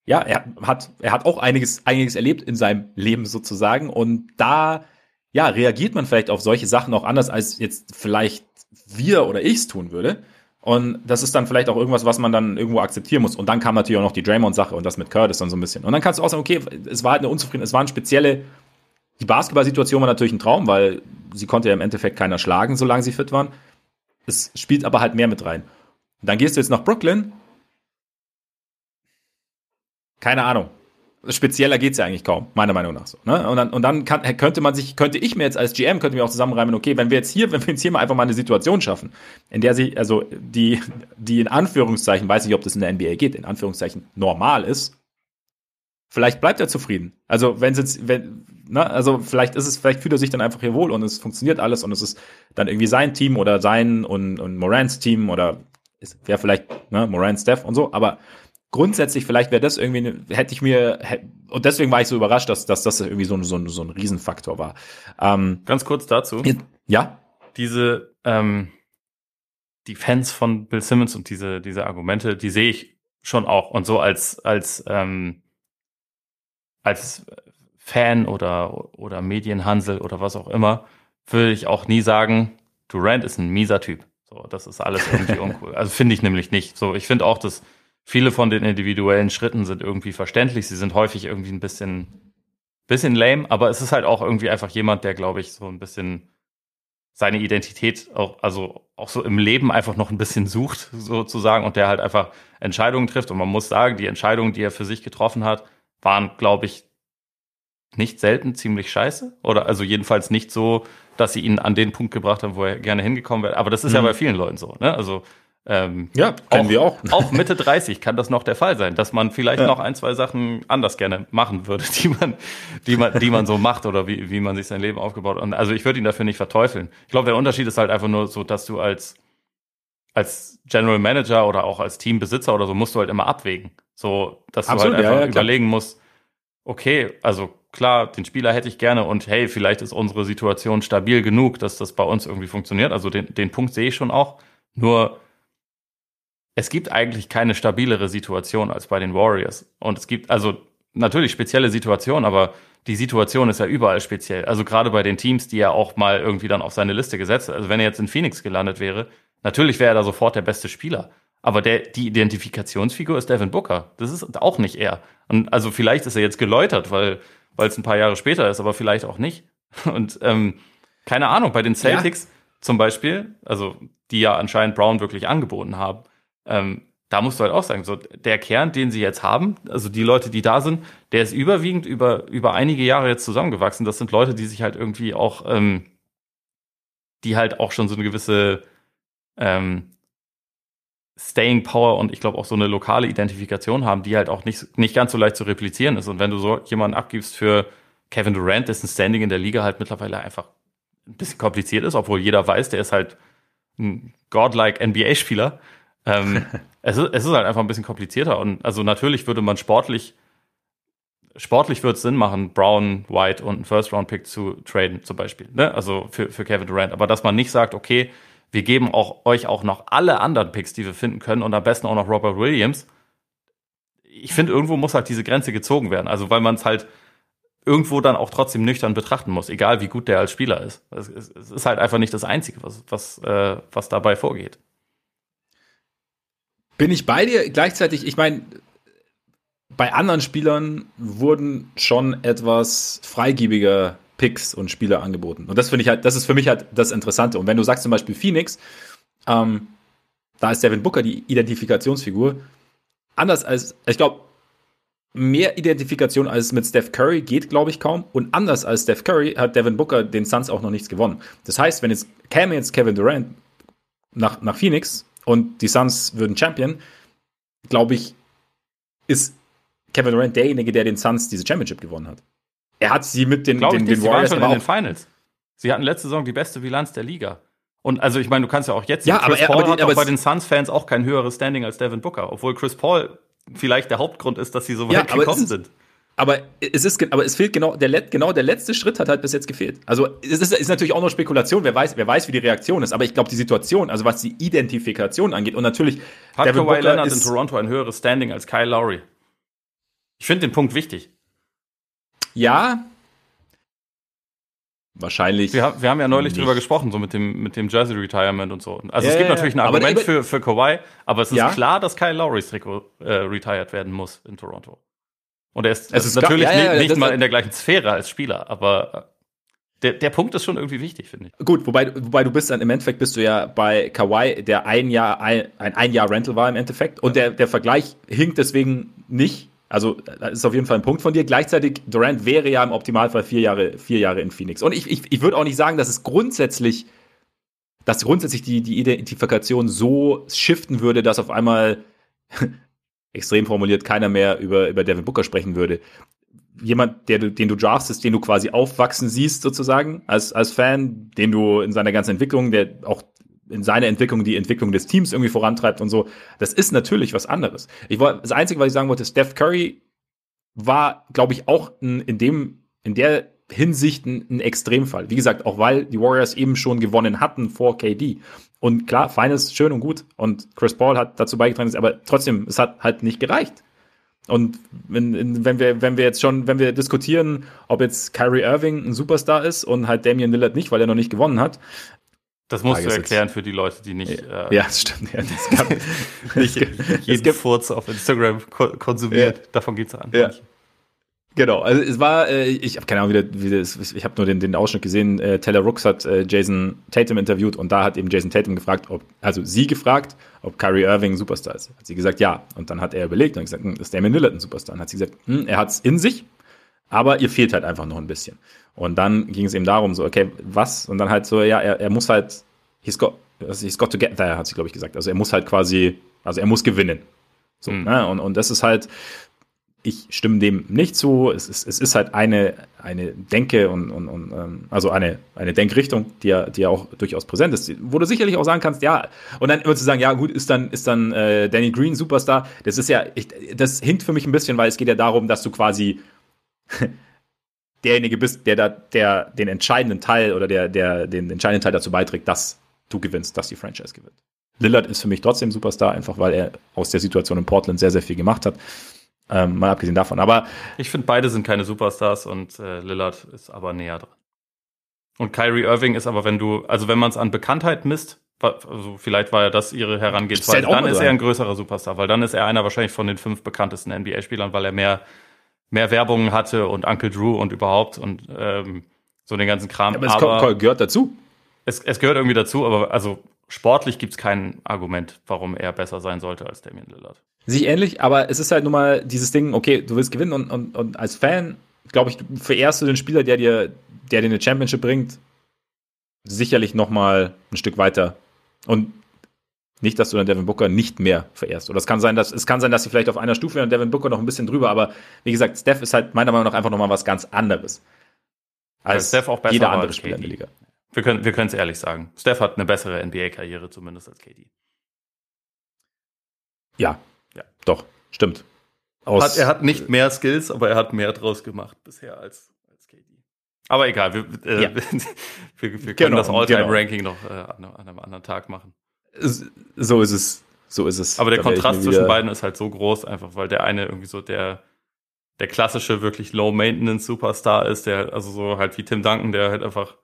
ja er hat er hat auch einiges einiges erlebt in seinem Leben sozusagen und da ja reagiert man vielleicht auf solche Sachen auch anders als jetzt vielleicht wir oder ich's tun würde und das ist dann vielleicht auch irgendwas, was man dann irgendwo akzeptieren muss. Und dann kam natürlich auch noch die Draymond-Sache und das mit Curtis dann so ein bisschen. Und dann kannst du auch sagen, okay, es war halt eine Unzufriedenheit, es war eine spezielle, die Basketball-Situation war natürlich ein Traum, weil sie konnte ja im Endeffekt keiner schlagen, solange sie fit waren. Es spielt aber halt mehr mit rein. Und dann gehst du jetzt nach Brooklyn. Keine Ahnung spezieller geht's ja eigentlich kaum, meiner Meinung nach so. Ne? Und dann, und dann kann, könnte man sich, könnte ich mir jetzt als GM, könnte mir auch zusammenreimen, okay, wenn wir jetzt hier, wenn wir jetzt hier mal einfach mal eine Situation schaffen, in der sich, also die, die in Anführungszeichen, weiß nicht, ob das in der NBA geht, in Anführungszeichen normal ist, vielleicht bleibt er zufrieden. Also wenn es jetzt, wenn, ne, also vielleicht ist es, vielleicht fühlt er sich dann einfach hier wohl und es funktioniert alles und es ist dann irgendwie sein Team oder sein und, und Morans Team oder wäre vielleicht ne, Moran, Steph und so, aber grundsätzlich, vielleicht wäre das irgendwie, hätte ich mir, und deswegen war ich so überrascht, dass, dass das irgendwie so, so, so ein Riesenfaktor war. Ähm, Ganz kurz dazu. Ja? Diese, ähm, die Fans von Bill Simmons und diese, diese Argumente, die sehe ich schon auch. Und so als, als, ähm, als Fan oder, oder Medienhansel oder was auch immer, würde ich auch nie sagen, Durant ist ein mieser Typ. So, das ist alles irgendwie uncool. Also finde ich nämlich nicht. So, ich finde auch, dass viele von den individuellen Schritten sind irgendwie verständlich. Sie sind häufig irgendwie ein bisschen, bisschen lame, aber es ist halt auch irgendwie einfach jemand, der, glaube ich, so ein bisschen seine Identität auch, also auch so im Leben einfach noch ein bisschen sucht, sozusagen, und der halt einfach Entscheidungen trifft. Und man muss sagen, die Entscheidungen, die er für sich getroffen hat, waren, glaube ich, nicht selten ziemlich scheiße. Oder also jedenfalls nicht so, dass sie ihn an den Punkt gebracht haben, wo er gerne hingekommen wäre. Aber das ist mhm. ja bei vielen Leuten so. Ne? Also ähm, ja, kennen auch, wir auch. Auch Mitte 30 kann das noch der Fall sein, dass man vielleicht ja. noch ein, zwei Sachen anders gerne machen würde, die man, die man, die man so macht oder wie, wie man sich sein Leben aufgebaut hat. Also ich würde ihn dafür nicht verteufeln. Ich glaube, der Unterschied ist halt einfach nur so, dass du als, als General Manager oder auch als Teambesitzer oder so musst du halt immer abwägen. So, dass du Absolut, halt einfach ja, ja, überlegen musst, okay, also klar, den Spieler hätte ich gerne und hey, vielleicht ist unsere Situation stabil genug, dass das bei uns irgendwie funktioniert. Also den, den Punkt sehe ich schon auch. Nur es gibt eigentlich keine stabilere Situation als bei den Warriors. Und es gibt also natürlich spezielle Situationen, aber die Situation ist ja überall speziell. Also gerade bei den Teams, die er auch mal irgendwie dann auf seine Liste gesetzt hat. Also wenn er jetzt in Phoenix gelandet wäre, natürlich wäre er da sofort der beste Spieler. Aber der, die Identifikationsfigur ist Devin Booker. Das ist auch nicht er. Und also vielleicht ist er jetzt geläutert, weil weil es ein paar Jahre später ist, aber vielleicht auch nicht. Und ähm, keine Ahnung, bei den Celtics ja. zum Beispiel, also die ja anscheinend Brown wirklich angeboten haben, ähm, da musst du halt auch sagen, so der Kern, den sie jetzt haben, also die Leute, die da sind, der ist überwiegend über, über einige Jahre jetzt zusammengewachsen. Das sind Leute, die sich halt irgendwie auch, ähm, die halt auch schon so eine gewisse ähm, Staying Power und ich glaube auch so eine lokale Identifikation haben, die halt auch nicht, nicht ganz so leicht zu replizieren ist. Und wenn du so jemanden abgibst für Kevin Durant, dessen Standing in der Liga halt mittlerweile einfach ein bisschen kompliziert ist, obwohl jeder weiß, der ist halt ein godlike NBA-Spieler. Ähm, es, ist, es ist halt einfach ein bisschen komplizierter. Und also natürlich würde man sportlich, sportlich würde es Sinn machen, Brown, White und einen First-Round-Pick zu traden, zum Beispiel. Ne? Also für, für Kevin Durant. Aber dass man nicht sagt, okay, wir geben auch, euch auch noch alle anderen Picks, die wir finden können und am besten auch noch Robert Williams. Ich finde, irgendwo muss halt diese Grenze gezogen werden. Also, weil man es halt irgendwo dann auch trotzdem nüchtern betrachten muss, egal wie gut der als Spieler ist. Es, ist halt einfach nicht das Einzige, was, was, äh, was dabei vorgeht. Bin ich bei dir? Gleichzeitig, ich meine, bei anderen Spielern wurden schon etwas freigebiger Picks und Spieler angeboten. Und das finde ich halt, das ist für mich halt das Interessante. Und wenn du sagst zum Beispiel Phoenix, ähm, da ist Devin Booker die Identifikationsfigur. Anders als, ich glaube, mehr Identifikation als mit Steph Curry geht, glaube ich, kaum. Und anders als Steph Curry hat Devin Booker den Suns auch noch nichts gewonnen. Das heißt, wenn jetzt käme jetzt Kevin Durant nach, nach Phoenix und die Suns würden Champion, glaube ich, ist Kevin Durant derjenige, der den Suns diese Championship gewonnen hat. Er hat sie mit den, den, den Warriors schon in den Finals. Sie hatten letzte Saison die beste Bilanz der Liga. Und also ich meine, du kannst ja auch jetzt ja, Chris aber, Paul aber, hat aber bei den Suns-Fans auch kein höheres Standing als Devin Booker, obwohl Chris Paul vielleicht der Hauptgrund ist, dass sie so weit ja, gekommen sind. Aber es ist, aber es fehlt genau der, genau der letzte Schritt hat halt bis jetzt gefehlt. Also es ist, ist natürlich auch noch Spekulation. Wer weiß, wer weiß, wie die Reaktion ist. Aber ich glaube, die Situation, also was die Identifikation angeht und natürlich hat Devin Kawhi Leonard in Toronto ein höheres Standing als Kyle Lowry. Ich finde den Punkt wichtig. Ja, Wahrscheinlich. Wir, wir haben ja neulich nicht. drüber gesprochen, so mit dem, mit dem Jersey Retirement und so. Also ja, es gibt ja, natürlich ein Argument aber, für, für Kawhi, aber es ist ja. klar, dass Kyle Lowrys Trikot äh, retired werden muss in Toronto. Und er ist, es ist natürlich nicht, nicht mal in der gleichen Sphäre als Spieler, aber der, der Punkt ist schon irgendwie wichtig, finde ich. Gut, wobei, wobei du bist dann im Endeffekt bist du ja bei Kawhi, der ein Jahr, ein, ein, ein Jahr Rental war im Endeffekt. Und der, der Vergleich hinkt deswegen nicht, also, das ist auf jeden Fall ein Punkt von dir. Gleichzeitig, Durant wäre ja im Optimalfall vier Jahre, vier Jahre in Phoenix. Und ich, ich, ich würde auch nicht sagen, dass es grundsätzlich, dass grundsätzlich die, die Identifikation so shiften würde, dass auf einmal, extrem formuliert, keiner mehr über, über Devin Booker sprechen würde. Jemand, der, den du draftest, den du quasi aufwachsen siehst, sozusagen, als, als Fan, den du in seiner ganzen Entwicklung, der auch in seiner Entwicklung die Entwicklung des Teams irgendwie vorantreibt und so. Das ist natürlich was anderes. Ich wollte, das Einzige, was ich sagen wollte, Steph Curry war, glaube ich, auch in, in dem, in der Hinsicht ein, Extremfall. Wie gesagt, auch weil die Warriors eben schon gewonnen hatten vor KD. Und klar, Feines schön und gut. Und Chris Paul hat dazu beigetragen, aber trotzdem, es hat halt nicht gereicht. Und wenn, wenn, wir, wenn wir jetzt schon, wenn wir diskutieren, ob jetzt Kyrie Irving ein Superstar ist und halt Damian Lillard nicht, weil er noch nicht gewonnen hat, das musst du erklären für die Leute, die nicht. Äh, ja, das stimmt. Ja, das gab, nicht jeden gibt, Furz auf Instagram konsumiert. Ja. Davon geht es an. Ja. Genau, also es war, äh, ich habe keine Ahnung, wie, das, wie das, ich habe nur den, den Ausschnitt gesehen, äh, Taylor Rooks hat äh, Jason Tatum interviewt und da hat eben Jason Tatum gefragt, ob, also sie gefragt, ob Kyrie Irving ein Superstar ist. Hat sie gesagt, ja. Und dann hat er überlegt und gesagt, hm, ist Damian Lillard ein Superstar? Und hat sie gesagt, hm, er hat es in sich, aber ihr fehlt halt einfach noch ein bisschen. Und dann ging es eben darum, so, okay, was? Und dann halt so, ja, er, er muss halt, he's got, also he's got to get there, hat sie, glaube ich, gesagt. Also er muss halt quasi, also er muss gewinnen. So, mhm. ne? und, und das ist halt, ich stimme dem nicht zu. Es ist, es ist halt eine, eine Denke und, und, und ähm, also eine, eine Denkrichtung, die ja, die ja auch durchaus präsent ist, wo du sicherlich auch sagen kannst, ja, und dann immer zu sagen, ja, gut, ist dann, ist dann äh, Danny Green Superstar, das ist ja, ich, das hinkt für mich ein bisschen, weil es geht ja darum, dass du quasi derjenige bist, der da, der den entscheidenden Teil oder der, der den entscheidenden Teil dazu beiträgt, dass du gewinnst, dass die Franchise gewinnt. Lillard ist für mich trotzdem Superstar, einfach weil er aus der Situation in Portland sehr, sehr viel gemacht hat. Ähm, mal abgesehen davon. Aber ich finde, beide sind keine Superstars und äh, Lillard ist aber näher dran. Und Kyrie Irving ist aber, wenn du, also wenn man es an Bekanntheit misst, also vielleicht war ja das ihre Herangehensweise, dann ist er ein größerer Superstar, weil dann ist er einer wahrscheinlich von den fünf bekanntesten NBA-Spielern, weil er mehr mehr Werbung hatte und Uncle Drew und überhaupt und ähm, so den ganzen Kram. Aber es aber gehört dazu. Es, es gehört irgendwie dazu, aber also sportlich gibt es kein Argument, warum er besser sein sollte als Damian Lillard. Sich ähnlich, aber es ist halt nun mal dieses Ding, okay, du willst gewinnen und, und, und als Fan, glaube ich, verehrst du den Spieler, der dir, der dir eine Championship bringt, sicherlich noch mal ein Stück weiter. Und nicht, dass du dann Devin Booker nicht mehr verehrst. Oder es kann sein, dass es kann sein, dass sie vielleicht auf einer Stufe und Devin Booker noch ein bisschen drüber, aber wie gesagt, Steph ist halt meiner Meinung nach einfach noch mal was ganz anderes. Als Steph auch besser jeder andere Spieler in der Liga. Wir können wir es ehrlich sagen. Steph hat eine bessere NBA-Karriere zumindest als KD. Ja, ja, doch, stimmt. Hat, er hat nicht mehr Skills, aber er hat mehr draus gemacht bisher als, als KD. Aber egal, wir, äh, ja. wir, wir, können genau, das All-Time-Ranking genau. noch äh, an, an einem anderen Tag machen. So ist es. So ist es. Aber der Kontrast zwischen beiden ist halt so groß, einfach weil der eine irgendwie so der, der klassische, wirklich Low-Maintenance-Superstar ist, der, also so halt wie Tim Duncan, der halt einfach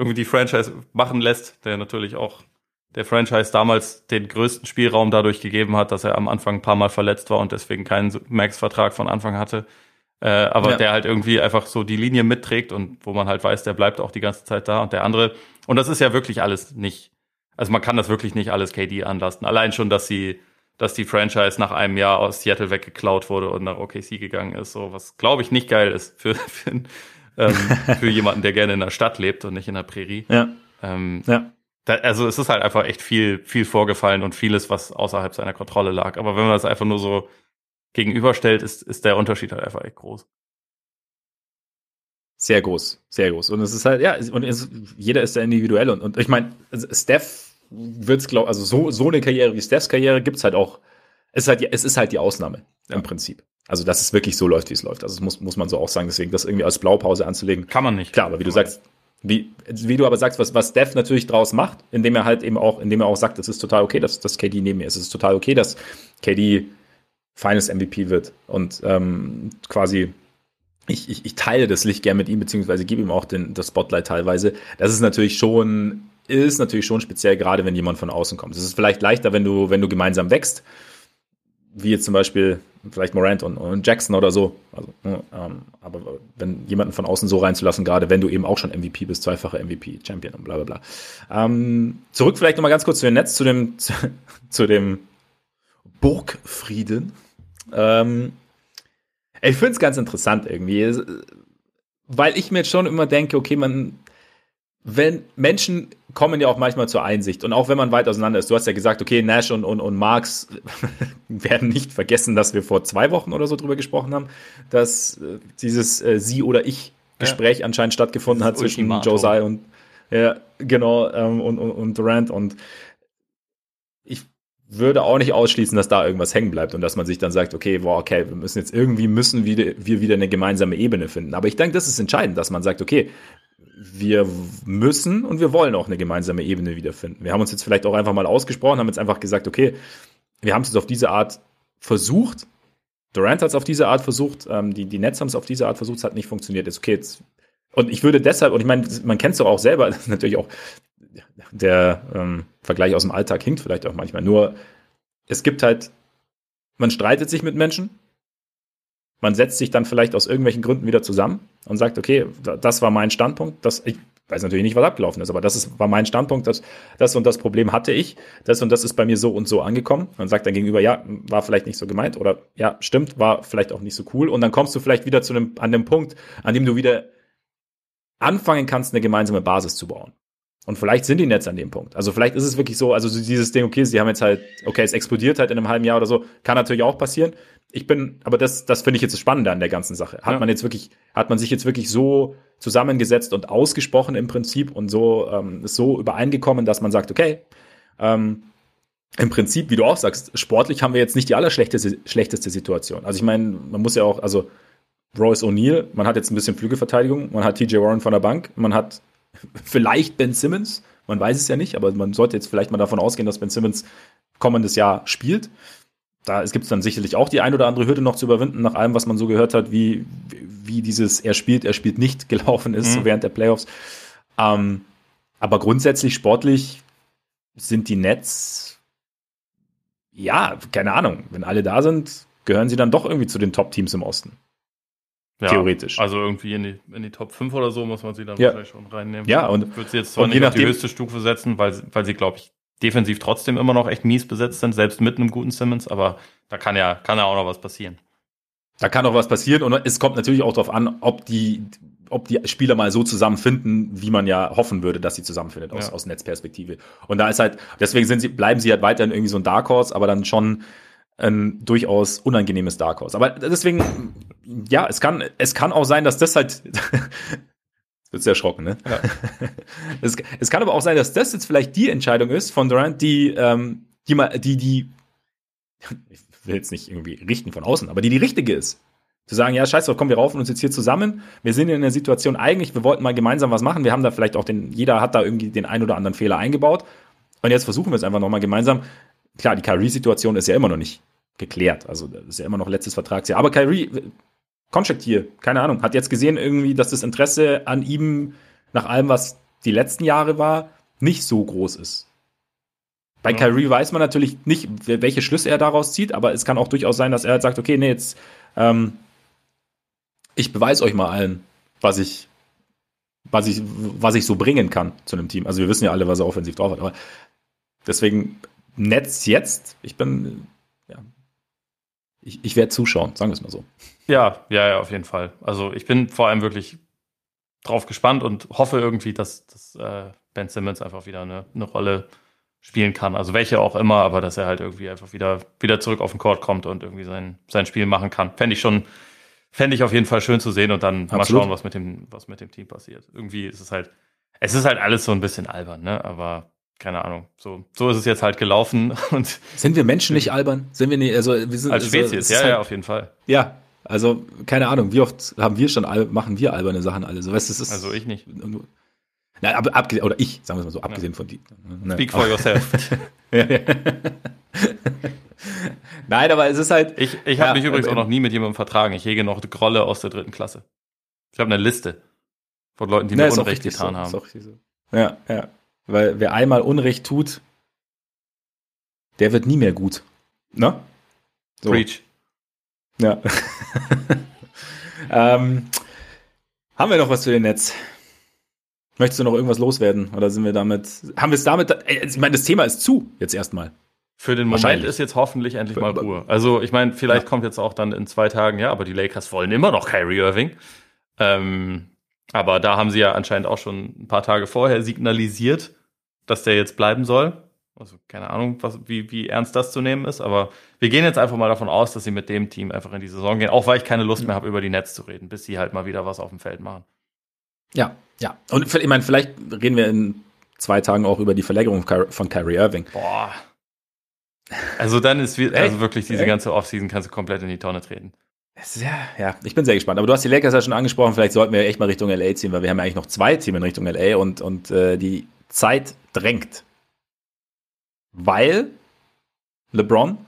irgendwie die Franchise machen lässt, der natürlich auch der Franchise damals den größten Spielraum dadurch gegeben hat, dass er am Anfang ein paar Mal verletzt war und deswegen keinen Max-Vertrag von Anfang hatte. Äh, aber ja. der halt irgendwie einfach so die Linie mitträgt und wo man halt weiß, der bleibt auch die ganze Zeit da und der andere. Und das ist ja wirklich alles nicht also man kann das wirklich nicht alles KD anlasten. Allein schon, dass sie, dass die Franchise nach einem Jahr aus Seattle weggeklaut wurde und nach OKC gegangen ist, so was glaube ich nicht geil ist für, für, ähm, für jemanden, der gerne in der Stadt lebt und nicht in der Prärie. Ja. Ähm, ja. Da, also es ist halt einfach echt viel, viel vorgefallen und vieles, was außerhalb seiner Kontrolle lag. Aber wenn man das einfach nur so gegenüberstellt, ist, ist der Unterschied halt einfach echt groß. Sehr groß, sehr groß. Und es ist halt, ja, und es, jeder ist da individuell. Und, und ich meine, Steph wird's glaub, also so, so eine Karriere wie Stephs Karriere gibt's halt auch. Es ist halt, es ist halt die Ausnahme ja. im Prinzip. Also, dass es wirklich so läuft, wie es läuft. Also, das muss, muss man so auch sagen. Deswegen, das irgendwie als Blaupause anzulegen. Kann man nicht. Klar, aber wie du sagst, wie, wie du aber sagst, was, was Steph natürlich draus macht, indem er halt eben auch, indem er auch sagt, es ist total okay, dass, dass KD neben mir ist. Es ist total okay, dass KD Finals MVP wird und ähm, quasi ich, ich, ich teile das Licht gern mit ihm, beziehungsweise gebe ihm auch den, das Spotlight teilweise. Das ist natürlich schon ist natürlich schon speziell, gerade wenn jemand von außen kommt. Es ist vielleicht leichter, wenn du, wenn du gemeinsam wächst, wie jetzt zum Beispiel vielleicht Morant und, und Jackson oder so. Also, ne, ähm, aber wenn jemanden von außen so reinzulassen, gerade wenn du eben auch schon MVP bist, zweifacher MVP, Champion und bla bla bla. Ähm, zurück vielleicht nochmal ganz kurz zu dem Netz, zu dem, zu, zu dem Burgfrieden. Ähm, ich finde es ganz interessant irgendwie, weil ich mir jetzt schon immer denke, okay, man, wenn Menschen kommen ja auch manchmal zur Einsicht und auch wenn man weit auseinander ist, du hast ja gesagt, okay, Nash und, und, und Marx werden nicht vergessen, dass wir vor zwei Wochen oder so drüber gesprochen haben, dass äh, dieses äh, Sie oder Ich Gespräch ja. anscheinend stattgefunden hat zwischen Josiah und ja, genau ähm, und, und, und Durant und ich würde auch nicht ausschließen, dass da irgendwas hängen bleibt und dass man sich dann sagt, okay, boah, okay, wir müssen jetzt irgendwie müssen wir wieder eine gemeinsame Ebene finden. Aber ich denke, das ist entscheidend, dass man sagt, okay, wir müssen und wir wollen auch eine gemeinsame Ebene wiederfinden. Wir haben uns jetzt vielleicht auch einfach mal ausgesprochen, haben jetzt einfach gesagt, okay, wir haben es jetzt auf diese Art versucht. Durant hat es auf diese Art versucht, ähm, die, die Nets haben es auf diese Art versucht, es hat nicht funktioniert. Jetzt, okay, jetzt, und ich würde deshalb, und ich meine, man kennt es doch auch selber, ist natürlich auch der ähm, Vergleich aus dem Alltag hinkt vielleicht auch manchmal. Nur, es gibt halt, man streitet sich mit Menschen, man setzt sich dann vielleicht aus irgendwelchen Gründen wieder zusammen und sagt, okay, das war mein Standpunkt, das, ich weiß natürlich nicht, was abgelaufen ist, aber das ist, war mein Standpunkt, das, das und das Problem hatte ich, das und das ist bei mir so und so angekommen. Man sagt dann gegenüber, ja, war vielleicht nicht so gemeint oder ja, stimmt, war vielleicht auch nicht so cool und dann kommst du vielleicht wieder zu einem, an dem Punkt, an dem du wieder anfangen kannst, eine gemeinsame Basis zu bauen. Und vielleicht sind die Netz an dem Punkt. Also vielleicht ist es wirklich so, also dieses Ding, okay, sie haben jetzt halt, okay, es explodiert halt in einem halben Jahr oder so, kann natürlich auch passieren ich bin, aber das, das finde ich jetzt das Spannende an der ganzen Sache. Hat ja. man jetzt wirklich, hat man sich jetzt wirklich so zusammengesetzt und ausgesprochen im Prinzip und so, ähm, so übereingekommen, dass man sagt, okay, ähm, im Prinzip, wie du auch sagst, sportlich haben wir jetzt nicht die allerschlechteste schlechteste Situation. Also ich meine, man muss ja auch, also Royce O'Neill, man hat jetzt ein bisschen Flügelverteidigung, man hat TJ Warren von der Bank, man hat vielleicht Ben Simmons, man weiß es ja nicht, aber man sollte jetzt vielleicht mal davon ausgehen, dass Ben Simmons kommendes Jahr spielt da gibt es dann sicherlich auch die ein oder andere Hürde noch zu überwinden, nach allem, was man so gehört hat, wie, wie dieses er spielt, er spielt nicht gelaufen ist, mhm. so während der Playoffs. Ähm, aber grundsätzlich sportlich sind die Nets, ja, keine Ahnung, wenn alle da sind, gehören sie dann doch irgendwie zu den Top-Teams im Osten. Ja, Theoretisch. Also irgendwie in die, in die Top 5 oder so muss man sie dann ja. wahrscheinlich schon reinnehmen. Ja, und ich würde sie jetzt zwar nicht auf die höchste Stufe setzen, weil, weil sie, glaube ich, defensiv trotzdem immer noch echt mies besetzt sind, selbst mit einem guten Simmons, aber da kann ja, kann ja auch noch was passieren. Da kann auch was passieren und es kommt natürlich auch darauf an, ob die, ob die Spieler mal so zusammenfinden, wie man ja hoffen würde, dass sie zusammenfindet aus, ja. aus Netzperspektive. Und da ist halt, deswegen sind sie, bleiben sie halt weiterhin irgendwie so ein Dark Horse, aber dann schon ein durchaus unangenehmes Dark Horse. Aber deswegen, ja, es kann, es kann auch sein, dass das halt, sehr erschrocken, ne? Ja. es, es, kann aber auch sein, dass das jetzt vielleicht die Entscheidung ist von Durant, die, ähm, die mal, die, die, ich will jetzt nicht irgendwie richten von außen, aber die die richtige ist. Zu sagen, ja, scheiße, komm, wir raufen uns jetzt hier zusammen. Wir sind in der Situation eigentlich, wir wollten mal gemeinsam was machen. Wir haben da vielleicht auch den, jeder hat da irgendwie den ein oder anderen Fehler eingebaut. Und jetzt versuchen wir es einfach nochmal gemeinsam. Klar, die Kyrie-Situation ist ja immer noch nicht geklärt. Also, das ist ja immer noch letztes Vertragsjahr. Aber Kyrie, Contract hier, keine Ahnung, hat jetzt gesehen irgendwie, dass das Interesse an ihm nach allem, was die letzten Jahre war, nicht so groß ist. Bei ja. Kyrie weiß man natürlich nicht, welche Schlüsse er daraus zieht, aber es kann auch durchaus sein, dass er halt sagt, okay, nee, jetzt, ähm, ich beweise euch mal allen, was ich, was ich, was ich so bringen kann zu einem Team. Also wir wissen ja alle, was er offensiv drauf hat, aber deswegen Netz jetzt, ich bin, ich, ich werde zuschauen, sagen wir es mal so. Ja, ja, ja, auf jeden Fall. Also ich bin vor allem wirklich drauf gespannt und hoffe irgendwie, dass, dass äh, Ben Simmons einfach wieder eine, eine Rolle spielen kann. Also welche auch immer, aber dass er halt irgendwie einfach wieder, wieder zurück auf den Court kommt und irgendwie sein, sein Spiel machen kann. Fände ich schon, fände ich auf jeden Fall schön zu sehen und dann Absolut. mal schauen, was mit dem, was mit dem Team passiert. Irgendwie ist es halt, es ist halt alles so ein bisschen albern, ne? Aber keine Ahnung, so, so ist es jetzt halt gelaufen. Und sind wir Menschen nicht albern? Sind wir nicht, also wir sind als also, Spezies, also, ja, halt, ja, auf jeden Fall. Ja, also keine Ahnung, wie oft haben wir schon, machen wir alberne Sachen alle? So, weißt, das ist, also ich nicht. Na, aber abgesehen, oder ich, sagen wir es mal so, abgesehen ja. von die. Ne, Speak for yourself. Nein, aber es ist halt. Ich, ich habe mich übrigens auch noch nie mit jemandem vertragen. Ich hege noch Grolle aus der dritten Klasse. Ich habe eine Liste von Leuten, die Na, mir Unrecht getan so, haben. So. Ja, ja. Weil wer einmal Unrecht tut, der wird nie mehr gut. Ne? So. Preach. Ja. ähm, haben wir noch was zu den Netz? Möchtest du noch irgendwas loswerden? Oder sind wir damit, haben wir es damit, ich meine, das Thema ist zu, jetzt erstmal. Für den Moment ist jetzt hoffentlich endlich mal Ruhe. Also, ich meine, vielleicht ja. kommt jetzt auch dann in zwei Tagen, ja, aber die Lakers wollen immer noch Kyrie Irving. Ähm, aber da haben sie ja anscheinend auch schon ein paar Tage vorher signalisiert, dass der jetzt bleiben soll. Also keine Ahnung, was, wie, wie ernst das zu nehmen ist, aber wir gehen jetzt einfach mal davon aus, dass sie mit dem Team einfach in die Saison gehen, auch weil ich keine Lust mehr habe, über die Netz zu reden, bis sie halt mal wieder was auf dem Feld machen. Ja, ja. Und ich meine, vielleicht reden wir in zwei Tagen auch über die Verlängerung von Kyrie Irving. Boah. Also dann ist also wirklich diese ganze Offseason kannst du komplett in die Tonne treten. Ja, ja, ich bin sehr gespannt. Aber du hast die Lakers ja schon angesprochen. Vielleicht sollten wir echt mal Richtung LA ziehen, weil wir haben ja eigentlich noch zwei Teams in Richtung LA und, und äh, die Zeit drängt. Weil LeBron,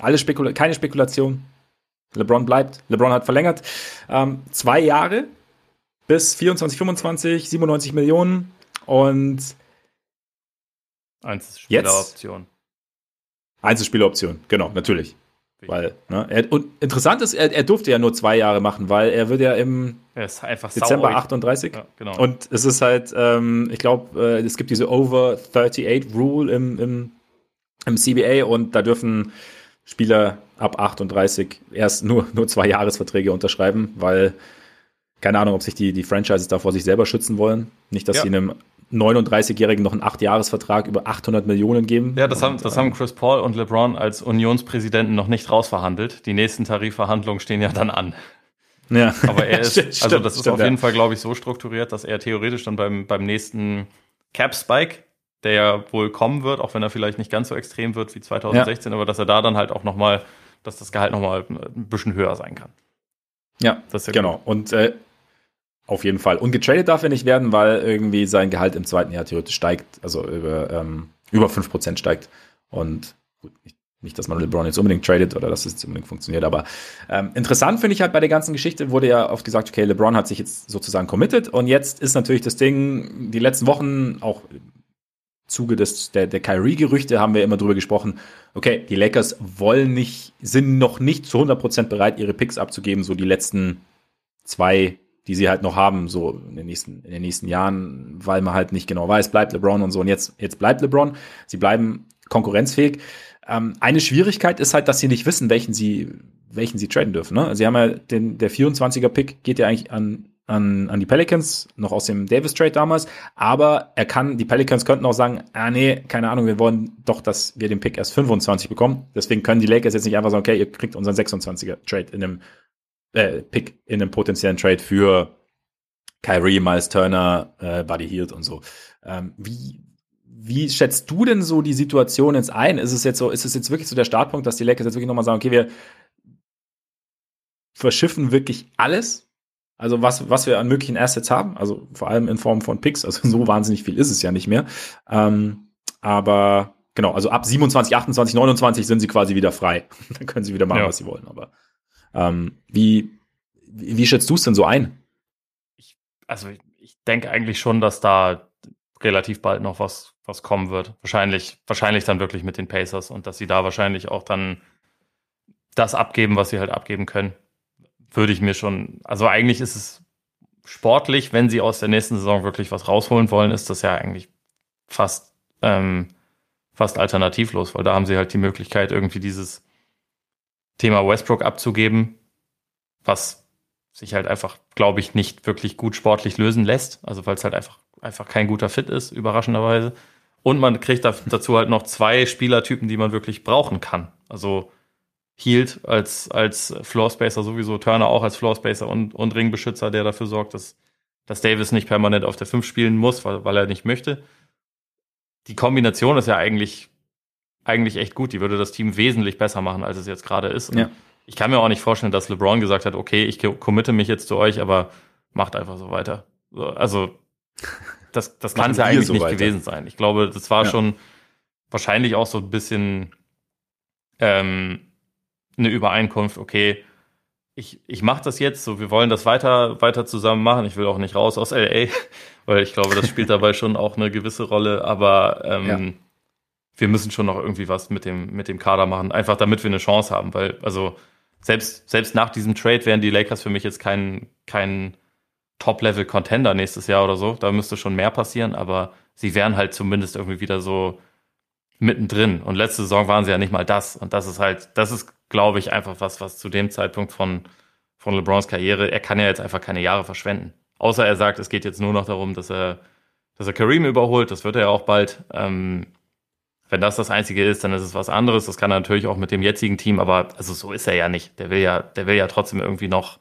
alle Spekula keine Spekulation. LeBron bleibt. LeBron hat verlängert. Ähm, zwei Jahre bis 24, 25, 97 Millionen und Einzelspieleroption. Einzelspieleroption, genau, natürlich. Weil, ne, er, und interessant ist, er, er, durfte ja nur zwei Jahre machen, weil er wird ja im Dezember saurig. 38. Ja, genau. Und es ist halt, ähm, ich glaube, äh, es gibt diese Over 38 Rule im, im, im CBA und da dürfen Spieler ab 38 erst nur, nur zwei Jahresverträge unterschreiben, weil keine Ahnung, ob sich die, die Franchises da vor sich selber schützen wollen. Nicht, dass ja. sie einem 39-Jährigen noch einen 8-Jahres-Vertrag über 800 Millionen geben. Ja, das, haben, das haben Chris Paul und LeBron als Unionspräsidenten noch nicht rausverhandelt. Die nächsten Tarifverhandlungen stehen ja dann an. Ja. Aber er ist, stimmt, also das ist auf jeden ja. Fall, glaube ich, so strukturiert, dass er theoretisch dann beim, beim nächsten Cap-Spike, der ja wohl kommen wird, auch wenn er vielleicht nicht ganz so extrem wird wie 2016, ja. aber dass er da dann halt auch nochmal, dass das Gehalt nochmal ein bisschen höher sein kann. Ja, das ja genau. Gut. Und äh, auf jeden Fall. Und getradet darf er nicht werden, weil irgendwie sein Gehalt im zweiten Jahr theoretisch steigt, also über, ähm, über 5% steigt. Und gut, nicht, nicht, dass man LeBron jetzt unbedingt tradet oder dass es jetzt unbedingt funktioniert, aber ähm, interessant finde ich halt bei der ganzen Geschichte, wurde ja oft gesagt, okay, LeBron hat sich jetzt sozusagen committed und jetzt ist natürlich das Ding, die letzten Wochen auch im Zuge des, der, der Kyrie-Gerüchte haben wir immer drüber gesprochen, okay, die Lakers wollen nicht, sind noch nicht zu 100% bereit, ihre Picks abzugeben, so die letzten zwei die sie halt noch haben, so in den nächsten, in den nächsten Jahren, weil man halt nicht genau weiß, bleibt LeBron und so. Und jetzt, jetzt bleibt LeBron. Sie bleiben konkurrenzfähig. Ähm, eine Schwierigkeit ist halt, dass sie nicht wissen, welchen sie, welchen sie traden dürfen. Ne? Sie haben ja den, der 24er Pick geht ja eigentlich an, an, an die Pelicans, noch aus dem Davis Trade damals. Aber er kann, die Pelicans könnten auch sagen, ah nee, keine Ahnung, wir wollen doch, dass wir den Pick erst 25 bekommen. Deswegen können die Lakers jetzt nicht einfach sagen, okay, ihr kriegt unseren 26er Trade in einem äh, Pick in einem potenziellen Trade für Kyrie, Miles Turner, äh, Buddy Hield und so. Ähm, wie, wie schätzt du denn so die Situation jetzt ein? Ist es jetzt so, ist es jetzt wirklich so der Startpunkt, dass die Lakers jetzt wirklich nochmal sagen, okay, wir verschiffen wirklich alles? Also was, was wir an möglichen Assets haben, also vor allem in Form von Picks, also so wahnsinnig viel ist es ja nicht mehr. Ähm, aber genau, also ab 27, 28, 29 sind sie quasi wieder frei. Dann können sie wieder machen, ja. was sie wollen. Aber ähm, wie, wie, schätzt du es denn so ein? Ich, also ich denke eigentlich schon, dass da relativ bald noch was, was kommen wird. Wahrscheinlich, wahrscheinlich dann wirklich mit den Pacers und dass sie da wahrscheinlich auch dann das abgeben, was sie halt abgeben können. Würde ich mir schon, also eigentlich ist es sportlich, wenn sie aus der nächsten Saison wirklich was rausholen wollen, ist das ja eigentlich fast, ähm, fast alternativlos, weil da haben sie halt die Möglichkeit, irgendwie dieses Thema Westbrook abzugeben, was sich halt einfach, glaube ich, nicht wirklich gut sportlich lösen lässt. Also weil es halt einfach, einfach kein guter Fit ist, überraschenderweise. Und man kriegt dazu halt noch zwei Spielertypen, die man wirklich brauchen kann. Also Hield als, als Floorspacer sowieso, Turner auch als Floorspacer und, und Ringbeschützer, der dafür sorgt, dass, dass Davis nicht permanent auf der 5 spielen muss, weil, weil er nicht möchte. Die Kombination ist ja eigentlich eigentlich echt gut. Die würde das Team wesentlich besser machen, als es jetzt gerade ist. Ja. Ich kann mir auch nicht vorstellen, dass LeBron gesagt hat, okay, ich committe mich jetzt zu euch, aber macht einfach so weiter. Also das, das kann es ja eigentlich so nicht weiter. gewesen sein. Ich glaube, das war ja. schon wahrscheinlich auch so ein bisschen ähm, eine Übereinkunft, okay, ich, ich mache das jetzt, so wir wollen das weiter, weiter zusammen machen. Ich will auch nicht raus aus LA, weil ich glaube, das spielt dabei schon auch eine gewisse Rolle, aber ähm, ja wir müssen schon noch irgendwie was mit dem, mit dem Kader machen, einfach damit wir eine Chance haben, weil, also, selbst, selbst nach diesem Trade wären die Lakers für mich jetzt kein, kein Top-Level-Contender nächstes Jahr oder so. Da müsste schon mehr passieren, aber sie wären halt zumindest irgendwie wieder so mittendrin. Und letzte Saison waren sie ja nicht mal das. Und das ist halt, das ist, glaube ich, einfach was, was zu dem Zeitpunkt von, von LeBrons Karriere, er kann ja jetzt einfach keine Jahre verschwenden. Außer er sagt, es geht jetzt nur noch darum, dass er, dass er Kareem überholt. Das wird er ja auch bald. Ähm, wenn das das Einzige ist, dann ist es was anderes. Das kann er natürlich auch mit dem jetzigen Team, aber also so ist er ja nicht. Der will ja, der will ja trotzdem irgendwie noch,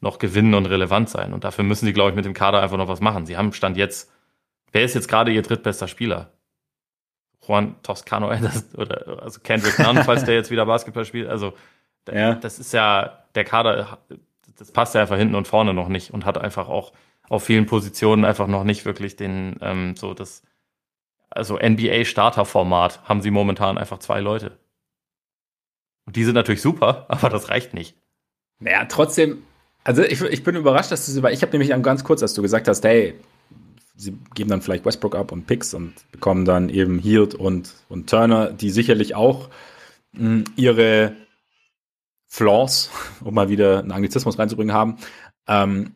noch gewinnen und relevant sein. Und dafür müssen sie, glaube ich, mit dem Kader einfach noch was machen. Sie haben Stand jetzt, wer ist jetzt gerade ihr drittbester Spieler? Juan Toscano oder also Kendrick Nunn, falls der jetzt wieder Basketball spielt. Also ja. das ist ja der Kader, das passt ja einfach hinten und vorne noch nicht und hat einfach auch auf vielen Positionen einfach noch nicht wirklich den ähm, so das also NBA-Starter-Format, haben sie momentan einfach zwei Leute. Und die sind natürlich super, aber das reicht nicht. Naja, trotzdem, also ich, ich bin überrascht, dass du sie, weil ich habe nämlich ganz kurz, als du gesagt hast, hey, sie geben dann vielleicht Westbrook ab und Picks und bekommen dann eben Hield und, und Turner, die sicherlich auch mh, hm, ihre Flaws, um mal wieder einen Anglizismus reinzubringen, haben. Ähm,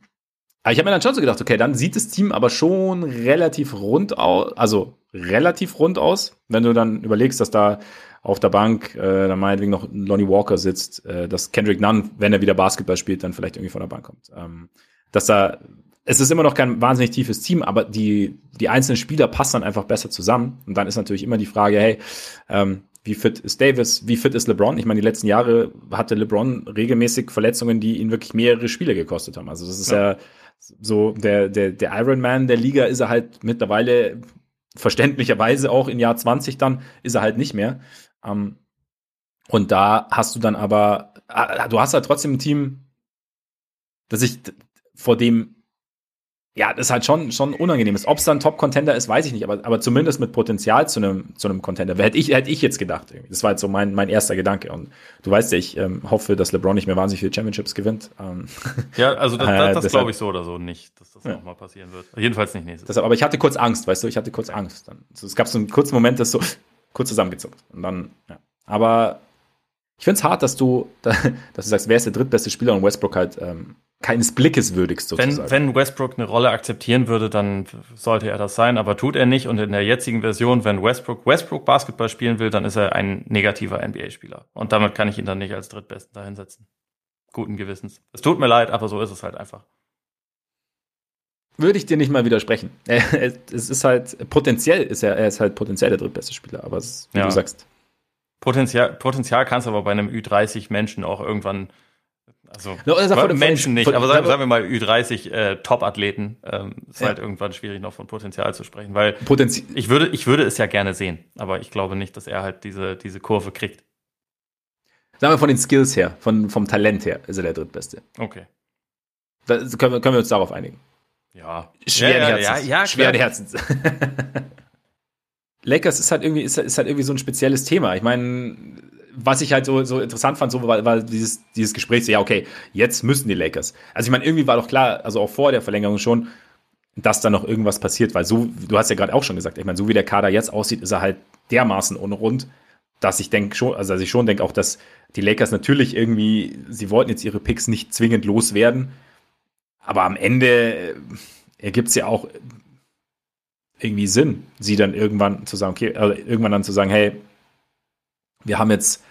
aber ich habe mir dann schon so gedacht, okay, dann sieht das Team aber schon relativ rund aus, also relativ rund aus, wenn du dann überlegst, dass da auf der Bank äh, dann meinetwegen noch Lonnie Walker sitzt, äh, dass Kendrick Nunn, wenn er wieder Basketball spielt, dann vielleicht irgendwie von der Bank kommt. Ähm, dass da, es ist immer noch kein wahnsinnig tiefes Team, aber die, die einzelnen Spieler passen dann einfach besser zusammen. Und dann ist natürlich immer die Frage, hey, ähm, wie fit ist Davis? Wie fit ist LeBron? Ich meine, die letzten Jahre hatte LeBron regelmäßig Verletzungen, die ihn wirklich mehrere Spiele gekostet haben. Also das ist ja, ja so der, der, der Ironman der Liga ist er halt mittlerweile verständlicherweise auch in Jahr 20 dann ist er halt nicht mehr. Ähm, und da hast du dann aber, äh, du hast halt trotzdem ein Team, das ich vor dem ja, das ist halt schon, schon unangenehm ist. Ob es dann Top-Contender ist, weiß ich nicht, aber, aber zumindest mit Potenzial zu einem, zu einem Contender. Hätte ich, hätte ich jetzt gedacht. Irgendwie. Das war jetzt so mein, mein erster Gedanke. Und du weißt ja, ich ähm, hoffe, dass LeBron nicht mehr wahnsinnig viele Championships gewinnt. Ähm, ja, also das, das, das äh, glaube ich so oder so nicht, dass das ja. nochmal passieren wird. Jedenfalls nicht nächstes Deshalb, aber ich hatte kurz Angst, weißt du, ich hatte kurz Angst. Dann, also, es gab so einen kurzen Moment, das so kurz zusammengezuckt. Und dann, ja. Aber ich finde es hart, dass du, dass du sagst, wer ist der drittbeste Spieler und Westbrook halt ähm, keines Blickes würdigst sozusagen. Wenn, wenn Westbrook eine Rolle akzeptieren würde, dann sollte er das sein, aber tut er nicht. Und in der jetzigen Version, wenn Westbrook Westbrook Basketball spielen will, dann ist er ein negativer NBA-Spieler. Und damit kann ich ihn dann nicht als Drittbesten dahinsetzen. Guten Gewissens. Es tut mir leid, aber so ist es halt einfach. Würde ich dir nicht mal widersprechen. Es ist halt potenziell, ist er, er ist halt potenziell der drittbeste Spieler, aber es, wie ja. du sagst. Potenzial, Potenzial kannst du aber bei einem Ü30 Menschen auch irgendwann also no, Menschen nicht, aber sagen, sagen, wir mal Ü30 äh, Top-Athleten ähm, ist ja. halt irgendwann schwierig noch von Potenzial zu sprechen, weil Potenzi ich würde ich würde es ja gerne sehen, aber ich glaube nicht, dass er halt diese diese Kurve kriegt. Sagen wir von den Skills her, von vom Talent her ist er der drittbeste. Okay. Da können wir, können wir uns darauf einigen. Ja. Schweren ja, Herzens. Ja, ja, Schweren Herzens. Lakers ist halt irgendwie ist, ist halt irgendwie so ein spezielles Thema. Ich meine was ich halt so, so interessant fand, so war, war dieses, dieses Gespräch, so, ja, okay, jetzt müssen die Lakers. Also ich meine, irgendwie war doch klar, also auch vor der Verlängerung schon, dass da noch irgendwas passiert, weil so, du hast ja gerade auch schon gesagt, ich meine, so wie der Kader jetzt aussieht, ist er halt dermaßen ohne rund, dass ich denke schon, also dass ich schon denke auch, dass die Lakers natürlich irgendwie, sie wollten jetzt ihre Picks nicht zwingend loswerden, aber am Ende ergibt es ja auch irgendwie Sinn, sie dann irgendwann zu sagen, okay, also irgendwann dann zu sagen, hey, wir haben jetzt,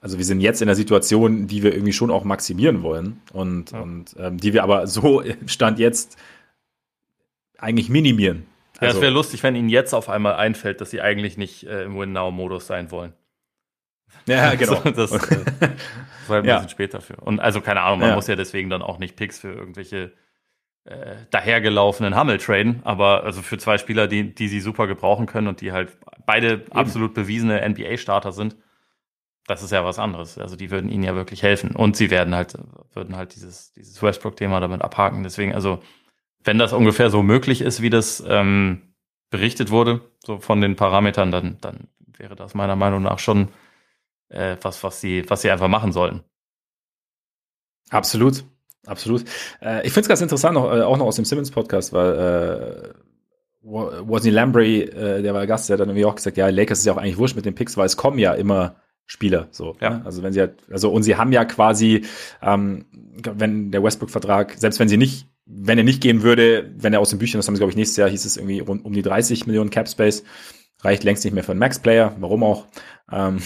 also wir sind jetzt in der Situation, die wir irgendwie schon auch maximieren wollen und, ja. und ähm, die wir aber so Stand jetzt eigentlich minimieren. Ja, also, es wäre lustig, wenn Ihnen jetzt auf einmal einfällt, dass Sie eigentlich nicht äh, im Win-Now-Modus sein wollen. Ja, genau. das, das, äh, das war ein ja. bisschen später für. Und also keine Ahnung, man ja. muss ja deswegen dann auch nicht Picks für irgendwelche äh, dahergelaufenen Hammel traden, aber also für zwei Spieler, die, die sie super gebrauchen können und die halt beide Eben. absolut bewiesene NBA-Starter sind, das ist ja was anderes. Also die würden ihnen ja wirklich helfen. Und sie werden halt, würden halt dieses, dieses Westbrook-Thema damit abhaken. Deswegen, also, wenn das ungefähr so möglich ist, wie das ähm, berichtet wurde, so von den Parametern, dann, dann wäre das meiner Meinung nach schon äh, was, was sie, was sie einfach machen sollten. Absolut. Absolut. Äh, ich finde es ganz interessant, noch, äh, auch noch aus dem Simmons-Podcast, weil äh, Wosny Lambry, äh, der war Gast, der hat dann irgendwie auch gesagt, ja, Lakers ist ja auch eigentlich wurscht mit den Picks, weil es kommen ja immer Spieler. So, ja. Ne? Also wenn sie halt, also und sie haben ja quasi, ähm, wenn der Westbrook-Vertrag, selbst wenn sie nicht, wenn er nicht gehen würde, wenn er aus den Büchern, das haben sie, glaube ich, nächstes Jahr hieß es irgendwie rund um die 30 Millionen Cap Space, reicht längst nicht mehr für einen Max-Player, warum auch. Ähm,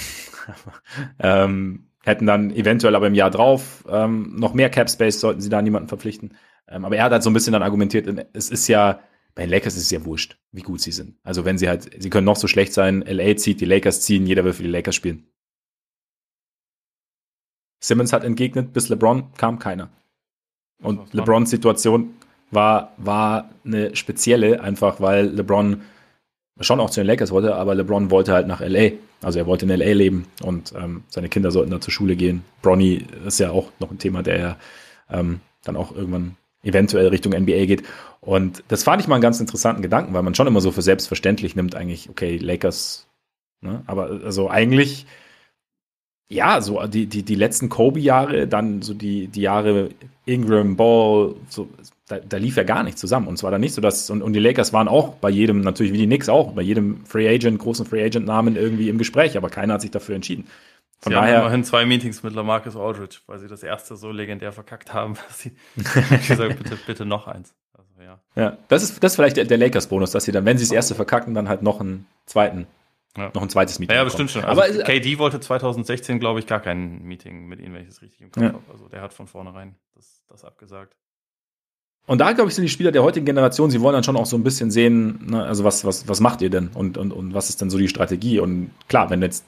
ähm, hätten dann eventuell aber im Jahr drauf ähm, noch mehr Cap Space, sollten sie da niemanden verpflichten. Ähm, aber er hat halt so ein bisschen dann argumentiert, es ist ja, bei den Lakers ist es ja wurscht, wie gut sie sind. Also wenn sie halt, sie können noch so schlecht sein, LA zieht, die Lakers ziehen, jeder will für die Lakers spielen. Simmons hat entgegnet, bis LeBron kam keiner. Und LeBrons Situation war, war eine spezielle, einfach weil LeBron schon auch zu den Lakers wollte, aber LeBron wollte halt nach LA. Also er wollte in LA leben und ähm, seine Kinder sollten da zur Schule gehen. Bronny ist ja auch noch ein Thema, der ja ähm, dann auch irgendwann eventuell Richtung NBA geht. Und das fand ich mal einen ganz interessanten Gedanken, weil man schon immer so für selbstverständlich nimmt, eigentlich, okay, Lakers, ne? aber also eigentlich, ja, so die, die, die letzten Kobe-Jahre, dann so die, die Jahre Ingram, Ball, so, da, da lief ja gar nichts zusammen. Und zwar dann nicht so, dass, und, und die Lakers waren auch bei jedem, natürlich wie die Knicks auch, bei jedem Free Agent, großen Free Agent-Namen irgendwie im Gespräch, aber keiner hat sich dafür entschieden. Von sie daher, haben immerhin zwei Meetings mit Lamarcus Aldridge, weil sie das erste so legendär verkackt haben, dass sie gesagt bitte, bitte noch eins. Also, ja. ja, das ist, das ist vielleicht der, der Lakers-Bonus, dass sie dann, wenn sie das erste verkacken, dann halt noch einen zweiten ja. noch ein zweites Meeting. Ja, bestimmt schon. Also aber KD wollte 2016, glaube ich, gar kein Meeting mit ihnen, wenn ich das richtig im Kopf ja. habe. Also der hat von vornherein das, das abgesagt. Und da, glaube ich, sind die Spieler der heutigen Generation, sie wollen dann schon auch so ein bisschen sehen, ne, also was, was, was macht ihr denn und, und, und was ist denn so die Strategie? Und klar, wenn jetzt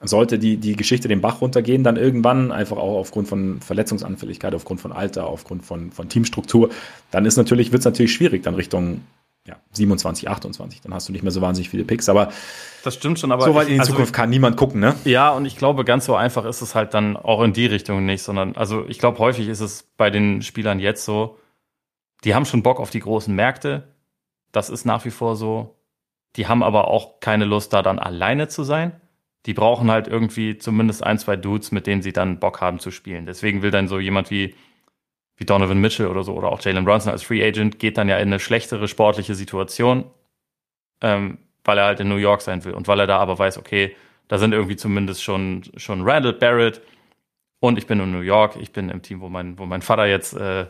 sollte die, die Geschichte den Bach runtergehen, dann irgendwann einfach auch aufgrund von Verletzungsanfälligkeit, aufgrund von Alter, aufgrund von, von Teamstruktur, dann ist natürlich, wird es natürlich schwierig, dann Richtung ja, 27, 28, dann hast du nicht mehr so wahnsinnig viele Picks, aber das stimmt schon, aber so weit in die also Zukunft kann niemand gucken, ne? Ja, und ich glaube, ganz so einfach ist es halt dann auch in die Richtung nicht, sondern also ich glaube, häufig ist es bei den Spielern jetzt so, die haben schon Bock auf die großen Märkte, das ist nach wie vor so. Die haben aber auch keine Lust, da dann alleine zu sein. Die brauchen halt irgendwie zumindest ein, zwei Dudes, mit denen sie dann Bock haben zu spielen. Deswegen will dann so jemand wie wie Donovan Mitchell oder so oder auch Jalen Brunson als Free Agent geht dann ja in eine schlechtere sportliche Situation, ähm, weil er halt in New York sein will und weil er da aber weiß, okay, da sind irgendwie zumindest schon, schon Randall Barrett Und ich bin in New York, ich bin im Team, wo mein, wo mein Vater jetzt äh,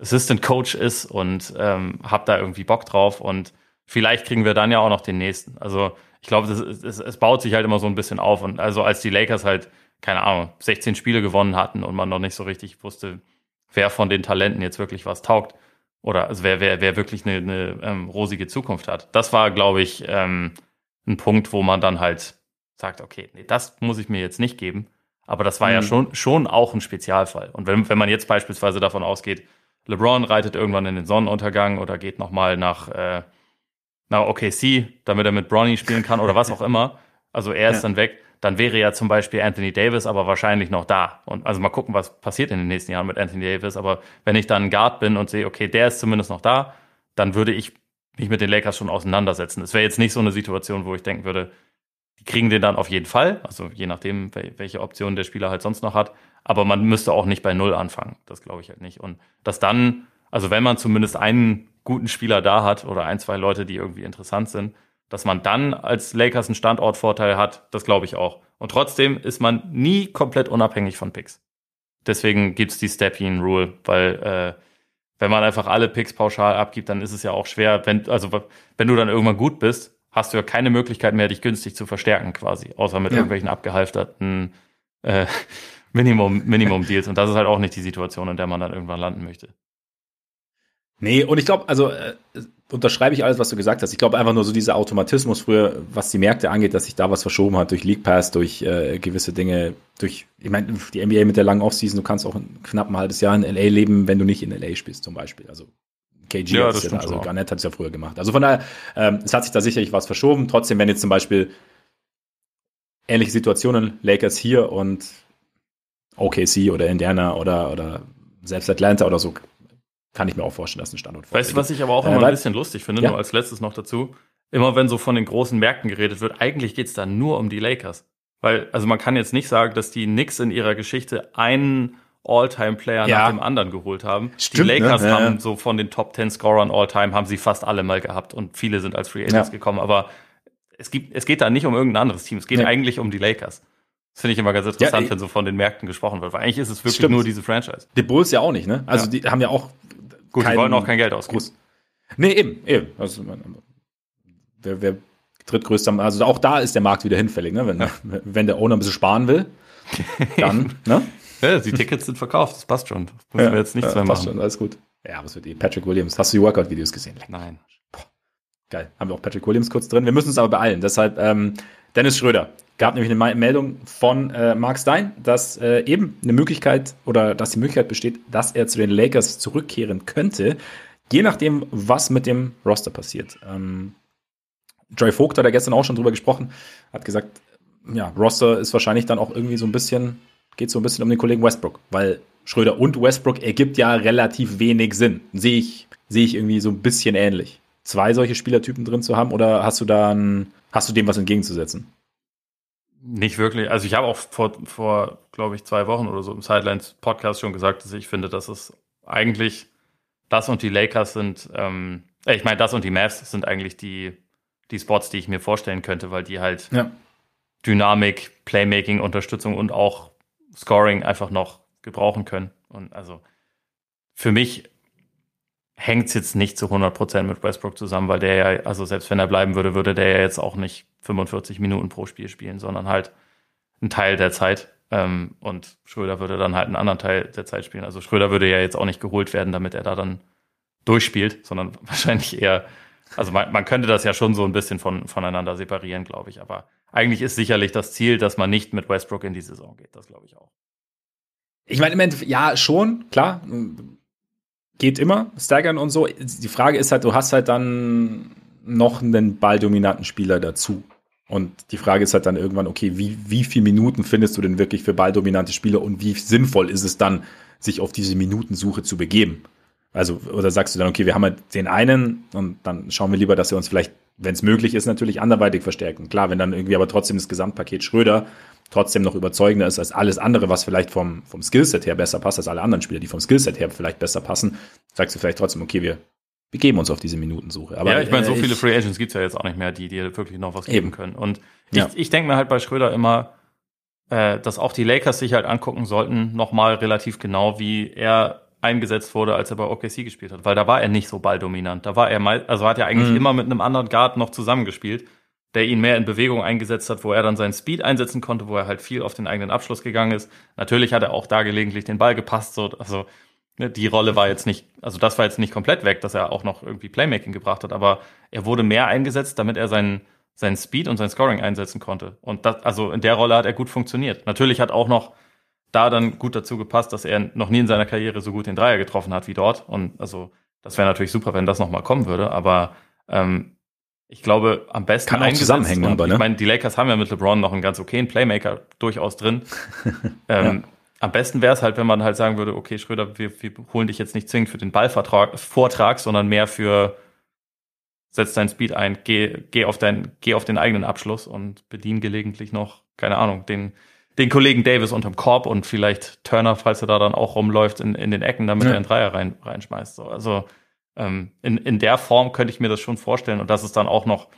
Assistant Coach ist und ähm, habe da irgendwie Bock drauf. Und vielleicht kriegen wir dann ja auch noch den nächsten. Also ich glaube, es baut sich halt immer so ein bisschen auf. Und also als die Lakers halt, keine Ahnung, 16 Spiele gewonnen hatten und man noch nicht so richtig wusste, wer von den Talenten jetzt wirklich was taugt oder also wer, wer, wer wirklich eine, eine ähm, rosige Zukunft hat. Das war, glaube ich, ähm, ein Punkt, wo man dann halt sagt, okay, nee, das muss ich mir jetzt nicht geben. Aber das war mhm. ja schon, schon auch ein Spezialfall. Und wenn, wenn man jetzt beispielsweise davon ausgeht, LeBron reitet irgendwann in den Sonnenuntergang oder geht nochmal nach, äh, nach OKC, damit er mit Bronny spielen kann oder was auch immer. Also er ist ja. dann weg. Dann wäre ja zum Beispiel Anthony Davis aber wahrscheinlich noch da. Und also mal gucken, was passiert in den nächsten Jahren mit Anthony Davis. Aber wenn ich dann ein Guard bin und sehe, okay, der ist zumindest noch da, dann würde ich mich mit den Lakers schon auseinandersetzen. Es wäre jetzt nicht so eine Situation, wo ich denken würde, die kriegen den dann auf jeden Fall. Also je nachdem, welche Optionen der Spieler halt sonst noch hat aber man müsste auch nicht bei Null anfangen. Das glaube ich halt nicht. Und dass dann, also wenn man zumindest einen guten Spieler da hat oder ein, zwei Leute, die irgendwie interessant sind, dass man dann als Lakers einen Standortvorteil hat, das glaube ich auch. Und trotzdem ist man nie komplett unabhängig von Picks. Deswegen gibt's die Step-In Rule, weil äh, wenn man einfach alle Picks pauschal abgibt, dann ist es ja auch schwer, wenn, also wenn du dann irgendwann gut bist, hast du ja keine Möglichkeit mehr, dich günstig zu verstärken, quasi, außer mit ja. irgendwelchen abgehalfterten äh, Minimum, Minimum Deals. Und das ist halt auch nicht die Situation, in der man dann irgendwann landen möchte. Nee, und ich glaube, also äh, unterschreibe ich alles, was du gesagt hast. Ich glaube einfach nur so dieser Automatismus früher, was die Märkte angeht, dass sich da was verschoben hat durch League Pass, durch äh, gewisse Dinge, durch, ich meine, die NBA mit der langen Offseason, du kannst auch ein knapp ein halbes Jahr in LA leben, wenn du nicht in LA spielst, zum Beispiel. Also KG ja, hat ja, also Garnett hat es ja früher gemacht. Also von daher, ähm, es hat sich da sicherlich was verschoben. Trotzdem, wenn jetzt zum Beispiel ähnliche Situationen, Lakers hier und OKC oder Indiana oder, oder selbst Atlanta oder so, kann ich mir auch vorstellen, dass ein Standort Weißt du, was ich aber auch äh, immer ein bisschen lustig finde, ja? nur als letztes noch dazu? Immer wenn so von den großen Märkten geredet wird, eigentlich geht es da nur um die Lakers. Weil, also man kann jetzt nicht sagen, dass die Knicks in ihrer Geschichte einen All-Time-Player ja. nach dem anderen geholt haben. Stimmt, die ne? Lakers ne? ja, haben so von den Top 10 Scorern All-Time haben sie fast alle mal gehabt und viele sind als Free Agents gekommen. Aber es, gibt, es geht da nicht um irgendein anderes Team. Es geht eigentlich um die Lakers. Das finde ich immer ganz interessant, ja, wenn so von den Märkten gesprochen wird, weil eigentlich ist es wirklich stimmt. nur diese Franchise. Die Bulls ja auch nicht, ne? Also ja. die haben ja auch. Gut, kein, die wollen auch kein Geld ausgeben. Groß. Nee, eben, eben. Also, wer, wer drittgrößter, also auch da ist der Markt wieder hinfällig, ne? Wenn, ja. wenn der Owner ein bisschen sparen will, dann, ne? Ja, die Tickets sind verkauft, das passt schon. Das müssen ja, wir jetzt nichts mehr machen. Schon, alles gut. Ja, was wird die? Patrick Williams. Hast du die Workout-Videos gesehen? Nein. Boah. Geil. Haben wir auch Patrick Williams kurz drin. Wir müssen uns aber beeilen. Deshalb, ähm, Dennis Schröder gab nämlich eine Meldung von äh, Mark Stein, dass äh, eben eine Möglichkeit oder dass die Möglichkeit besteht, dass er zu den Lakers zurückkehren könnte, je nachdem, was mit dem Roster passiert. Ähm, Joy Vogt hat ja gestern auch schon drüber gesprochen, hat gesagt, ja, Roster ist wahrscheinlich dann auch irgendwie so ein bisschen, geht so ein bisschen um den Kollegen Westbrook, weil Schröder und Westbrook ergibt ja relativ wenig Sinn. Sehe ich, sehe ich irgendwie so ein bisschen ähnlich. Zwei solche Spielertypen drin zu haben oder hast du da ein, hast du dem was entgegenzusetzen? Nicht wirklich. Also ich habe auch vor, vor glaube ich, zwei Wochen oder so im Sidelines-Podcast schon gesagt, dass ich finde, dass es eigentlich das und die Lakers sind, ähm, äh, ich meine, das und die Mavs sind eigentlich die, die Spots, die ich mir vorstellen könnte, weil die halt ja. Dynamik, Playmaking, Unterstützung und auch Scoring einfach noch gebrauchen können. Und also für mich hängt es jetzt nicht zu 100% mit Westbrook zusammen, weil der ja, also selbst wenn er bleiben würde, würde der ja jetzt auch nicht 45 Minuten pro Spiel spielen, sondern halt einen Teil der Zeit. Ähm, und Schröder würde dann halt einen anderen Teil der Zeit spielen. Also Schröder würde ja jetzt auch nicht geholt werden, damit er da dann durchspielt, sondern wahrscheinlich eher, also man, man könnte das ja schon so ein bisschen von, voneinander separieren, glaube ich. Aber eigentlich ist sicherlich das Ziel, dass man nicht mit Westbrook in die Saison geht. Das glaube ich auch. Ich meine, im Endeffekt, ja, schon, klar geht immer, staggern und so. Die Frage ist halt, du hast halt dann noch einen balldominanten Spieler dazu. Und die Frage ist halt dann irgendwann, okay, wie, wie viele Minuten findest du denn wirklich für balldominante Spieler und wie sinnvoll ist es dann, sich auf diese Minutensuche zu begeben? Also, oder sagst du dann, okay, wir haben halt den einen und dann schauen wir lieber, dass wir uns vielleicht, wenn es möglich ist, natürlich anderweitig verstärken. Klar, wenn dann irgendwie aber trotzdem das Gesamtpaket Schröder trotzdem noch überzeugender ist als alles andere, was vielleicht vom, vom Skillset her besser passt, als alle anderen Spieler, die vom Skillset her vielleicht besser passen, sagst du vielleicht trotzdem, okay, wir begeben uns auf diese Minutensuche. Aber, ja, ich meine, so äh, viele Free Agents gibt es ja jetzt auch nicht mehr, die dir wirklich noch was geben eben. können. Und ich, ja. ich denke mir halt bei Schröder immer, äh, dass auch die Lakers sich halt angucken sollten, nochmal relativ genau, wie er eingesetzt wurde, als er bei OKC gespielt hat, weil da war er nicht so balldominant. Da war er mal, also hat er eigentlich mhm. immer mit einem anderen Guard noch zusammengespielt, der ihn mehr in Bewegung eingesetzt hat, wo er dann seinen Speed einsetzen konnte, wo er halt viel auf den eigenen Abschluss gegangen ist. Natürlich hat er auch da gelegentlich den Ball gepasst, so, also ne, die Rolle war jetzt nicht, also das war jetzt nicht komplett weg, dass er auch noch irgendwie Playmaking gebracht hat, aber er wurde mehr eingesetzt, damit er seinen seinen Speed und sein Scoring einsetzen konnte. Und das, also in der Rolle hat er gut funktioniert. Natürlich hat auch noch da dann gut dazu gepasst, dass er noch nie in seiner Karriere so gut den Dreier getroffen hat wie dort. Und also das wäre natürlich super, wenn das nochmal kommen würde. Aber ähm, ich glaube, am besten kann auch zusammenhängen. Und aber, ne? Ich meine, die Lakers haben ja mit LeBron noch einen ganz okayen Playmaker durchaus drin. ähm, ja. Am besten wäre es halt, wenn man halt sagen würde, okay, Schröder, wir, wir holen dich jetzt nicht zwingend für den Ballvortrag, sondern mehr für setz deinen Speed ein, geh, geh auf dein, geh auf den eigenen Abschluss und bedien gelegentlich noch, keine Ahnung, den den Kollegen Davis unterm Korb und vielleicht Turner, falls er da dann auch rumläuft, in, in den Ecken, damit ja. er einen Dreier rein, reinschmeißt. So, also ähm, in, in der Form könnte ich mir das schon vorstellen und dass es dann auch noch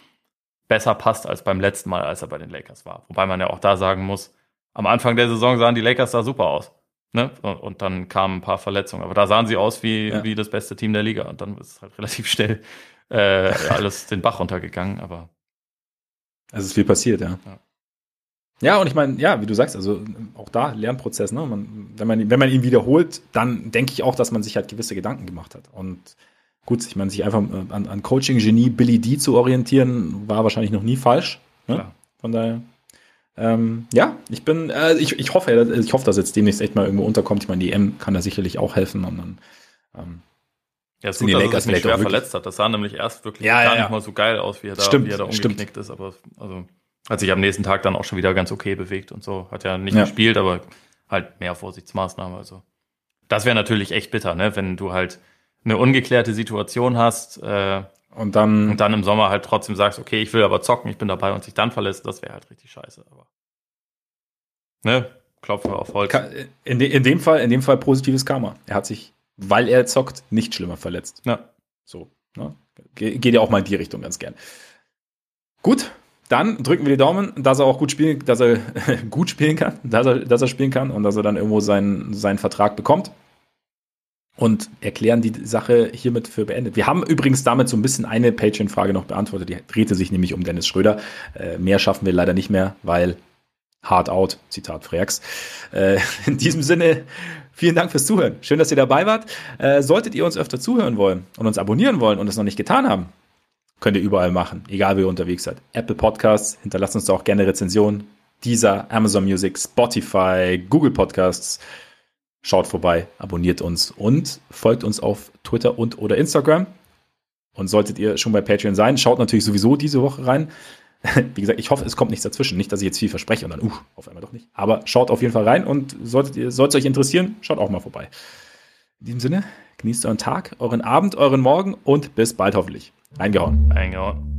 besser passt als beim letzten Mal, als er bei den Lakers war. Wobei man ja auch da sagen muss, am Anfang der Saison sahen die Lakers da super aus. Ne? Und, und dann kamen ein paar Verletzungen. Aber da sahen sie aus wie, ja. wie das beste Team der Liga. Und dann ist es halt relativ schnell äh, alles den Bach runtergegangen. Aber es ist viel passiert, ja. ja. Ja, und ich meine, ja, wie du sagst, also auch da Lernprozess, ne? Man, wenn, man, wenn man ihn wiederholt, dann denke ich auch, dass man sich halt gewisse Gedanken gemacht hat. Und gut, ich meine, sich einfach äh, an, an Coaching-Genie Billy D zu orientieren, war wahrscheinlich noch nie falsch. Ne? Von daher. Ähm, ja, ich bin, äh, ich, ich hoffe, ich hoffe, dass jetzt demnächst echt mal irgendwo unterkommt. Ich meine, die M kann da sicherlich auch helfen und dann ähm, ja, ist gut, dass er sich nicht schwer verletzt hat. Das sah nämlich erst wirklich ja, gar ja, nicht mal so geil aus, wie er da, stimmt, wie er da umgeknickt stimmt. ist. Aber also hat sich am nächsten Tag dann auch schon wieder ganz okay bewegt und so. Hat ja nicht ja. gespielt, aber halt mehr Vorsichtsmaßnahmen. Also das wäre natürlich echt bitter, ne? wenn du halt eine ungeklärte Situation hast äh, und dann und dann im Sommer halt trotzdem sagst, okay, ich will aber zocken, ich bin dabei und sich dann verlässt, das wäre halt richtig scheiße. Aber ne, klopfen wir auf Holz. In, de, in dem Fall, in dem Fall positives Karma. Er hat sich, weil er zockt, nicht schlimmer verletzt. Ja. So. Ne? Ge geht ja auch mal in die Richtung ganz gern. Gut, dann drücken wir die Daumen, dass er auch gut spielen, dass er gut spielen kann, dass er, dass er spielen kann und dass er dann irgendwo seinen, seinen Vertrag bekommt. Und erklären die Sache hiermit für beendet. Wir haben übrigens damit so ein bisschen eine Patreon-Frage noch beantwortet. Die drehte sich nämlich um Dennis Schröder. Äh, mehr schaffen wir leider nicht mehr, weil hard out, Zitat Freaks. Äh, in diesem Sinne, vielen Dank fürs Zuhören. Schön, dass ihr dabei wart. Äh, solltet ihr uns öfter zuhören wollen und uns abonnieren wollen und es noch nicht getan haben, Könnt ihr überall machen, egal wie ihr unterwegs seid. Apple Podcasts, hinterlasst uns da auch gerne Rezensionen. Dieser Amazon Music, Spotify, Google Podcasts. Schaut vorbei, abonniert uns und folgt uns auf Twitter und oder Instagram. Und solltet ihr schon bei Patreon sein, schaut natürlich sowieso diese Woche rein. Wie gesagt, ich hoffe, es kommt nichts dazwischen. Nicht, dass ich jetzt viel verspreche und dann, uh, auf einmal doch nicht. Aber schaut auf jeden Fall rein und solltet ihr, sollte es euch interessieren, schaut auch mal vorbei. In diesem Sinne, genießt euren Tag, euren Abend, euren Morgen und bis bald hoffentlich. Eingehauen. Eingehauen.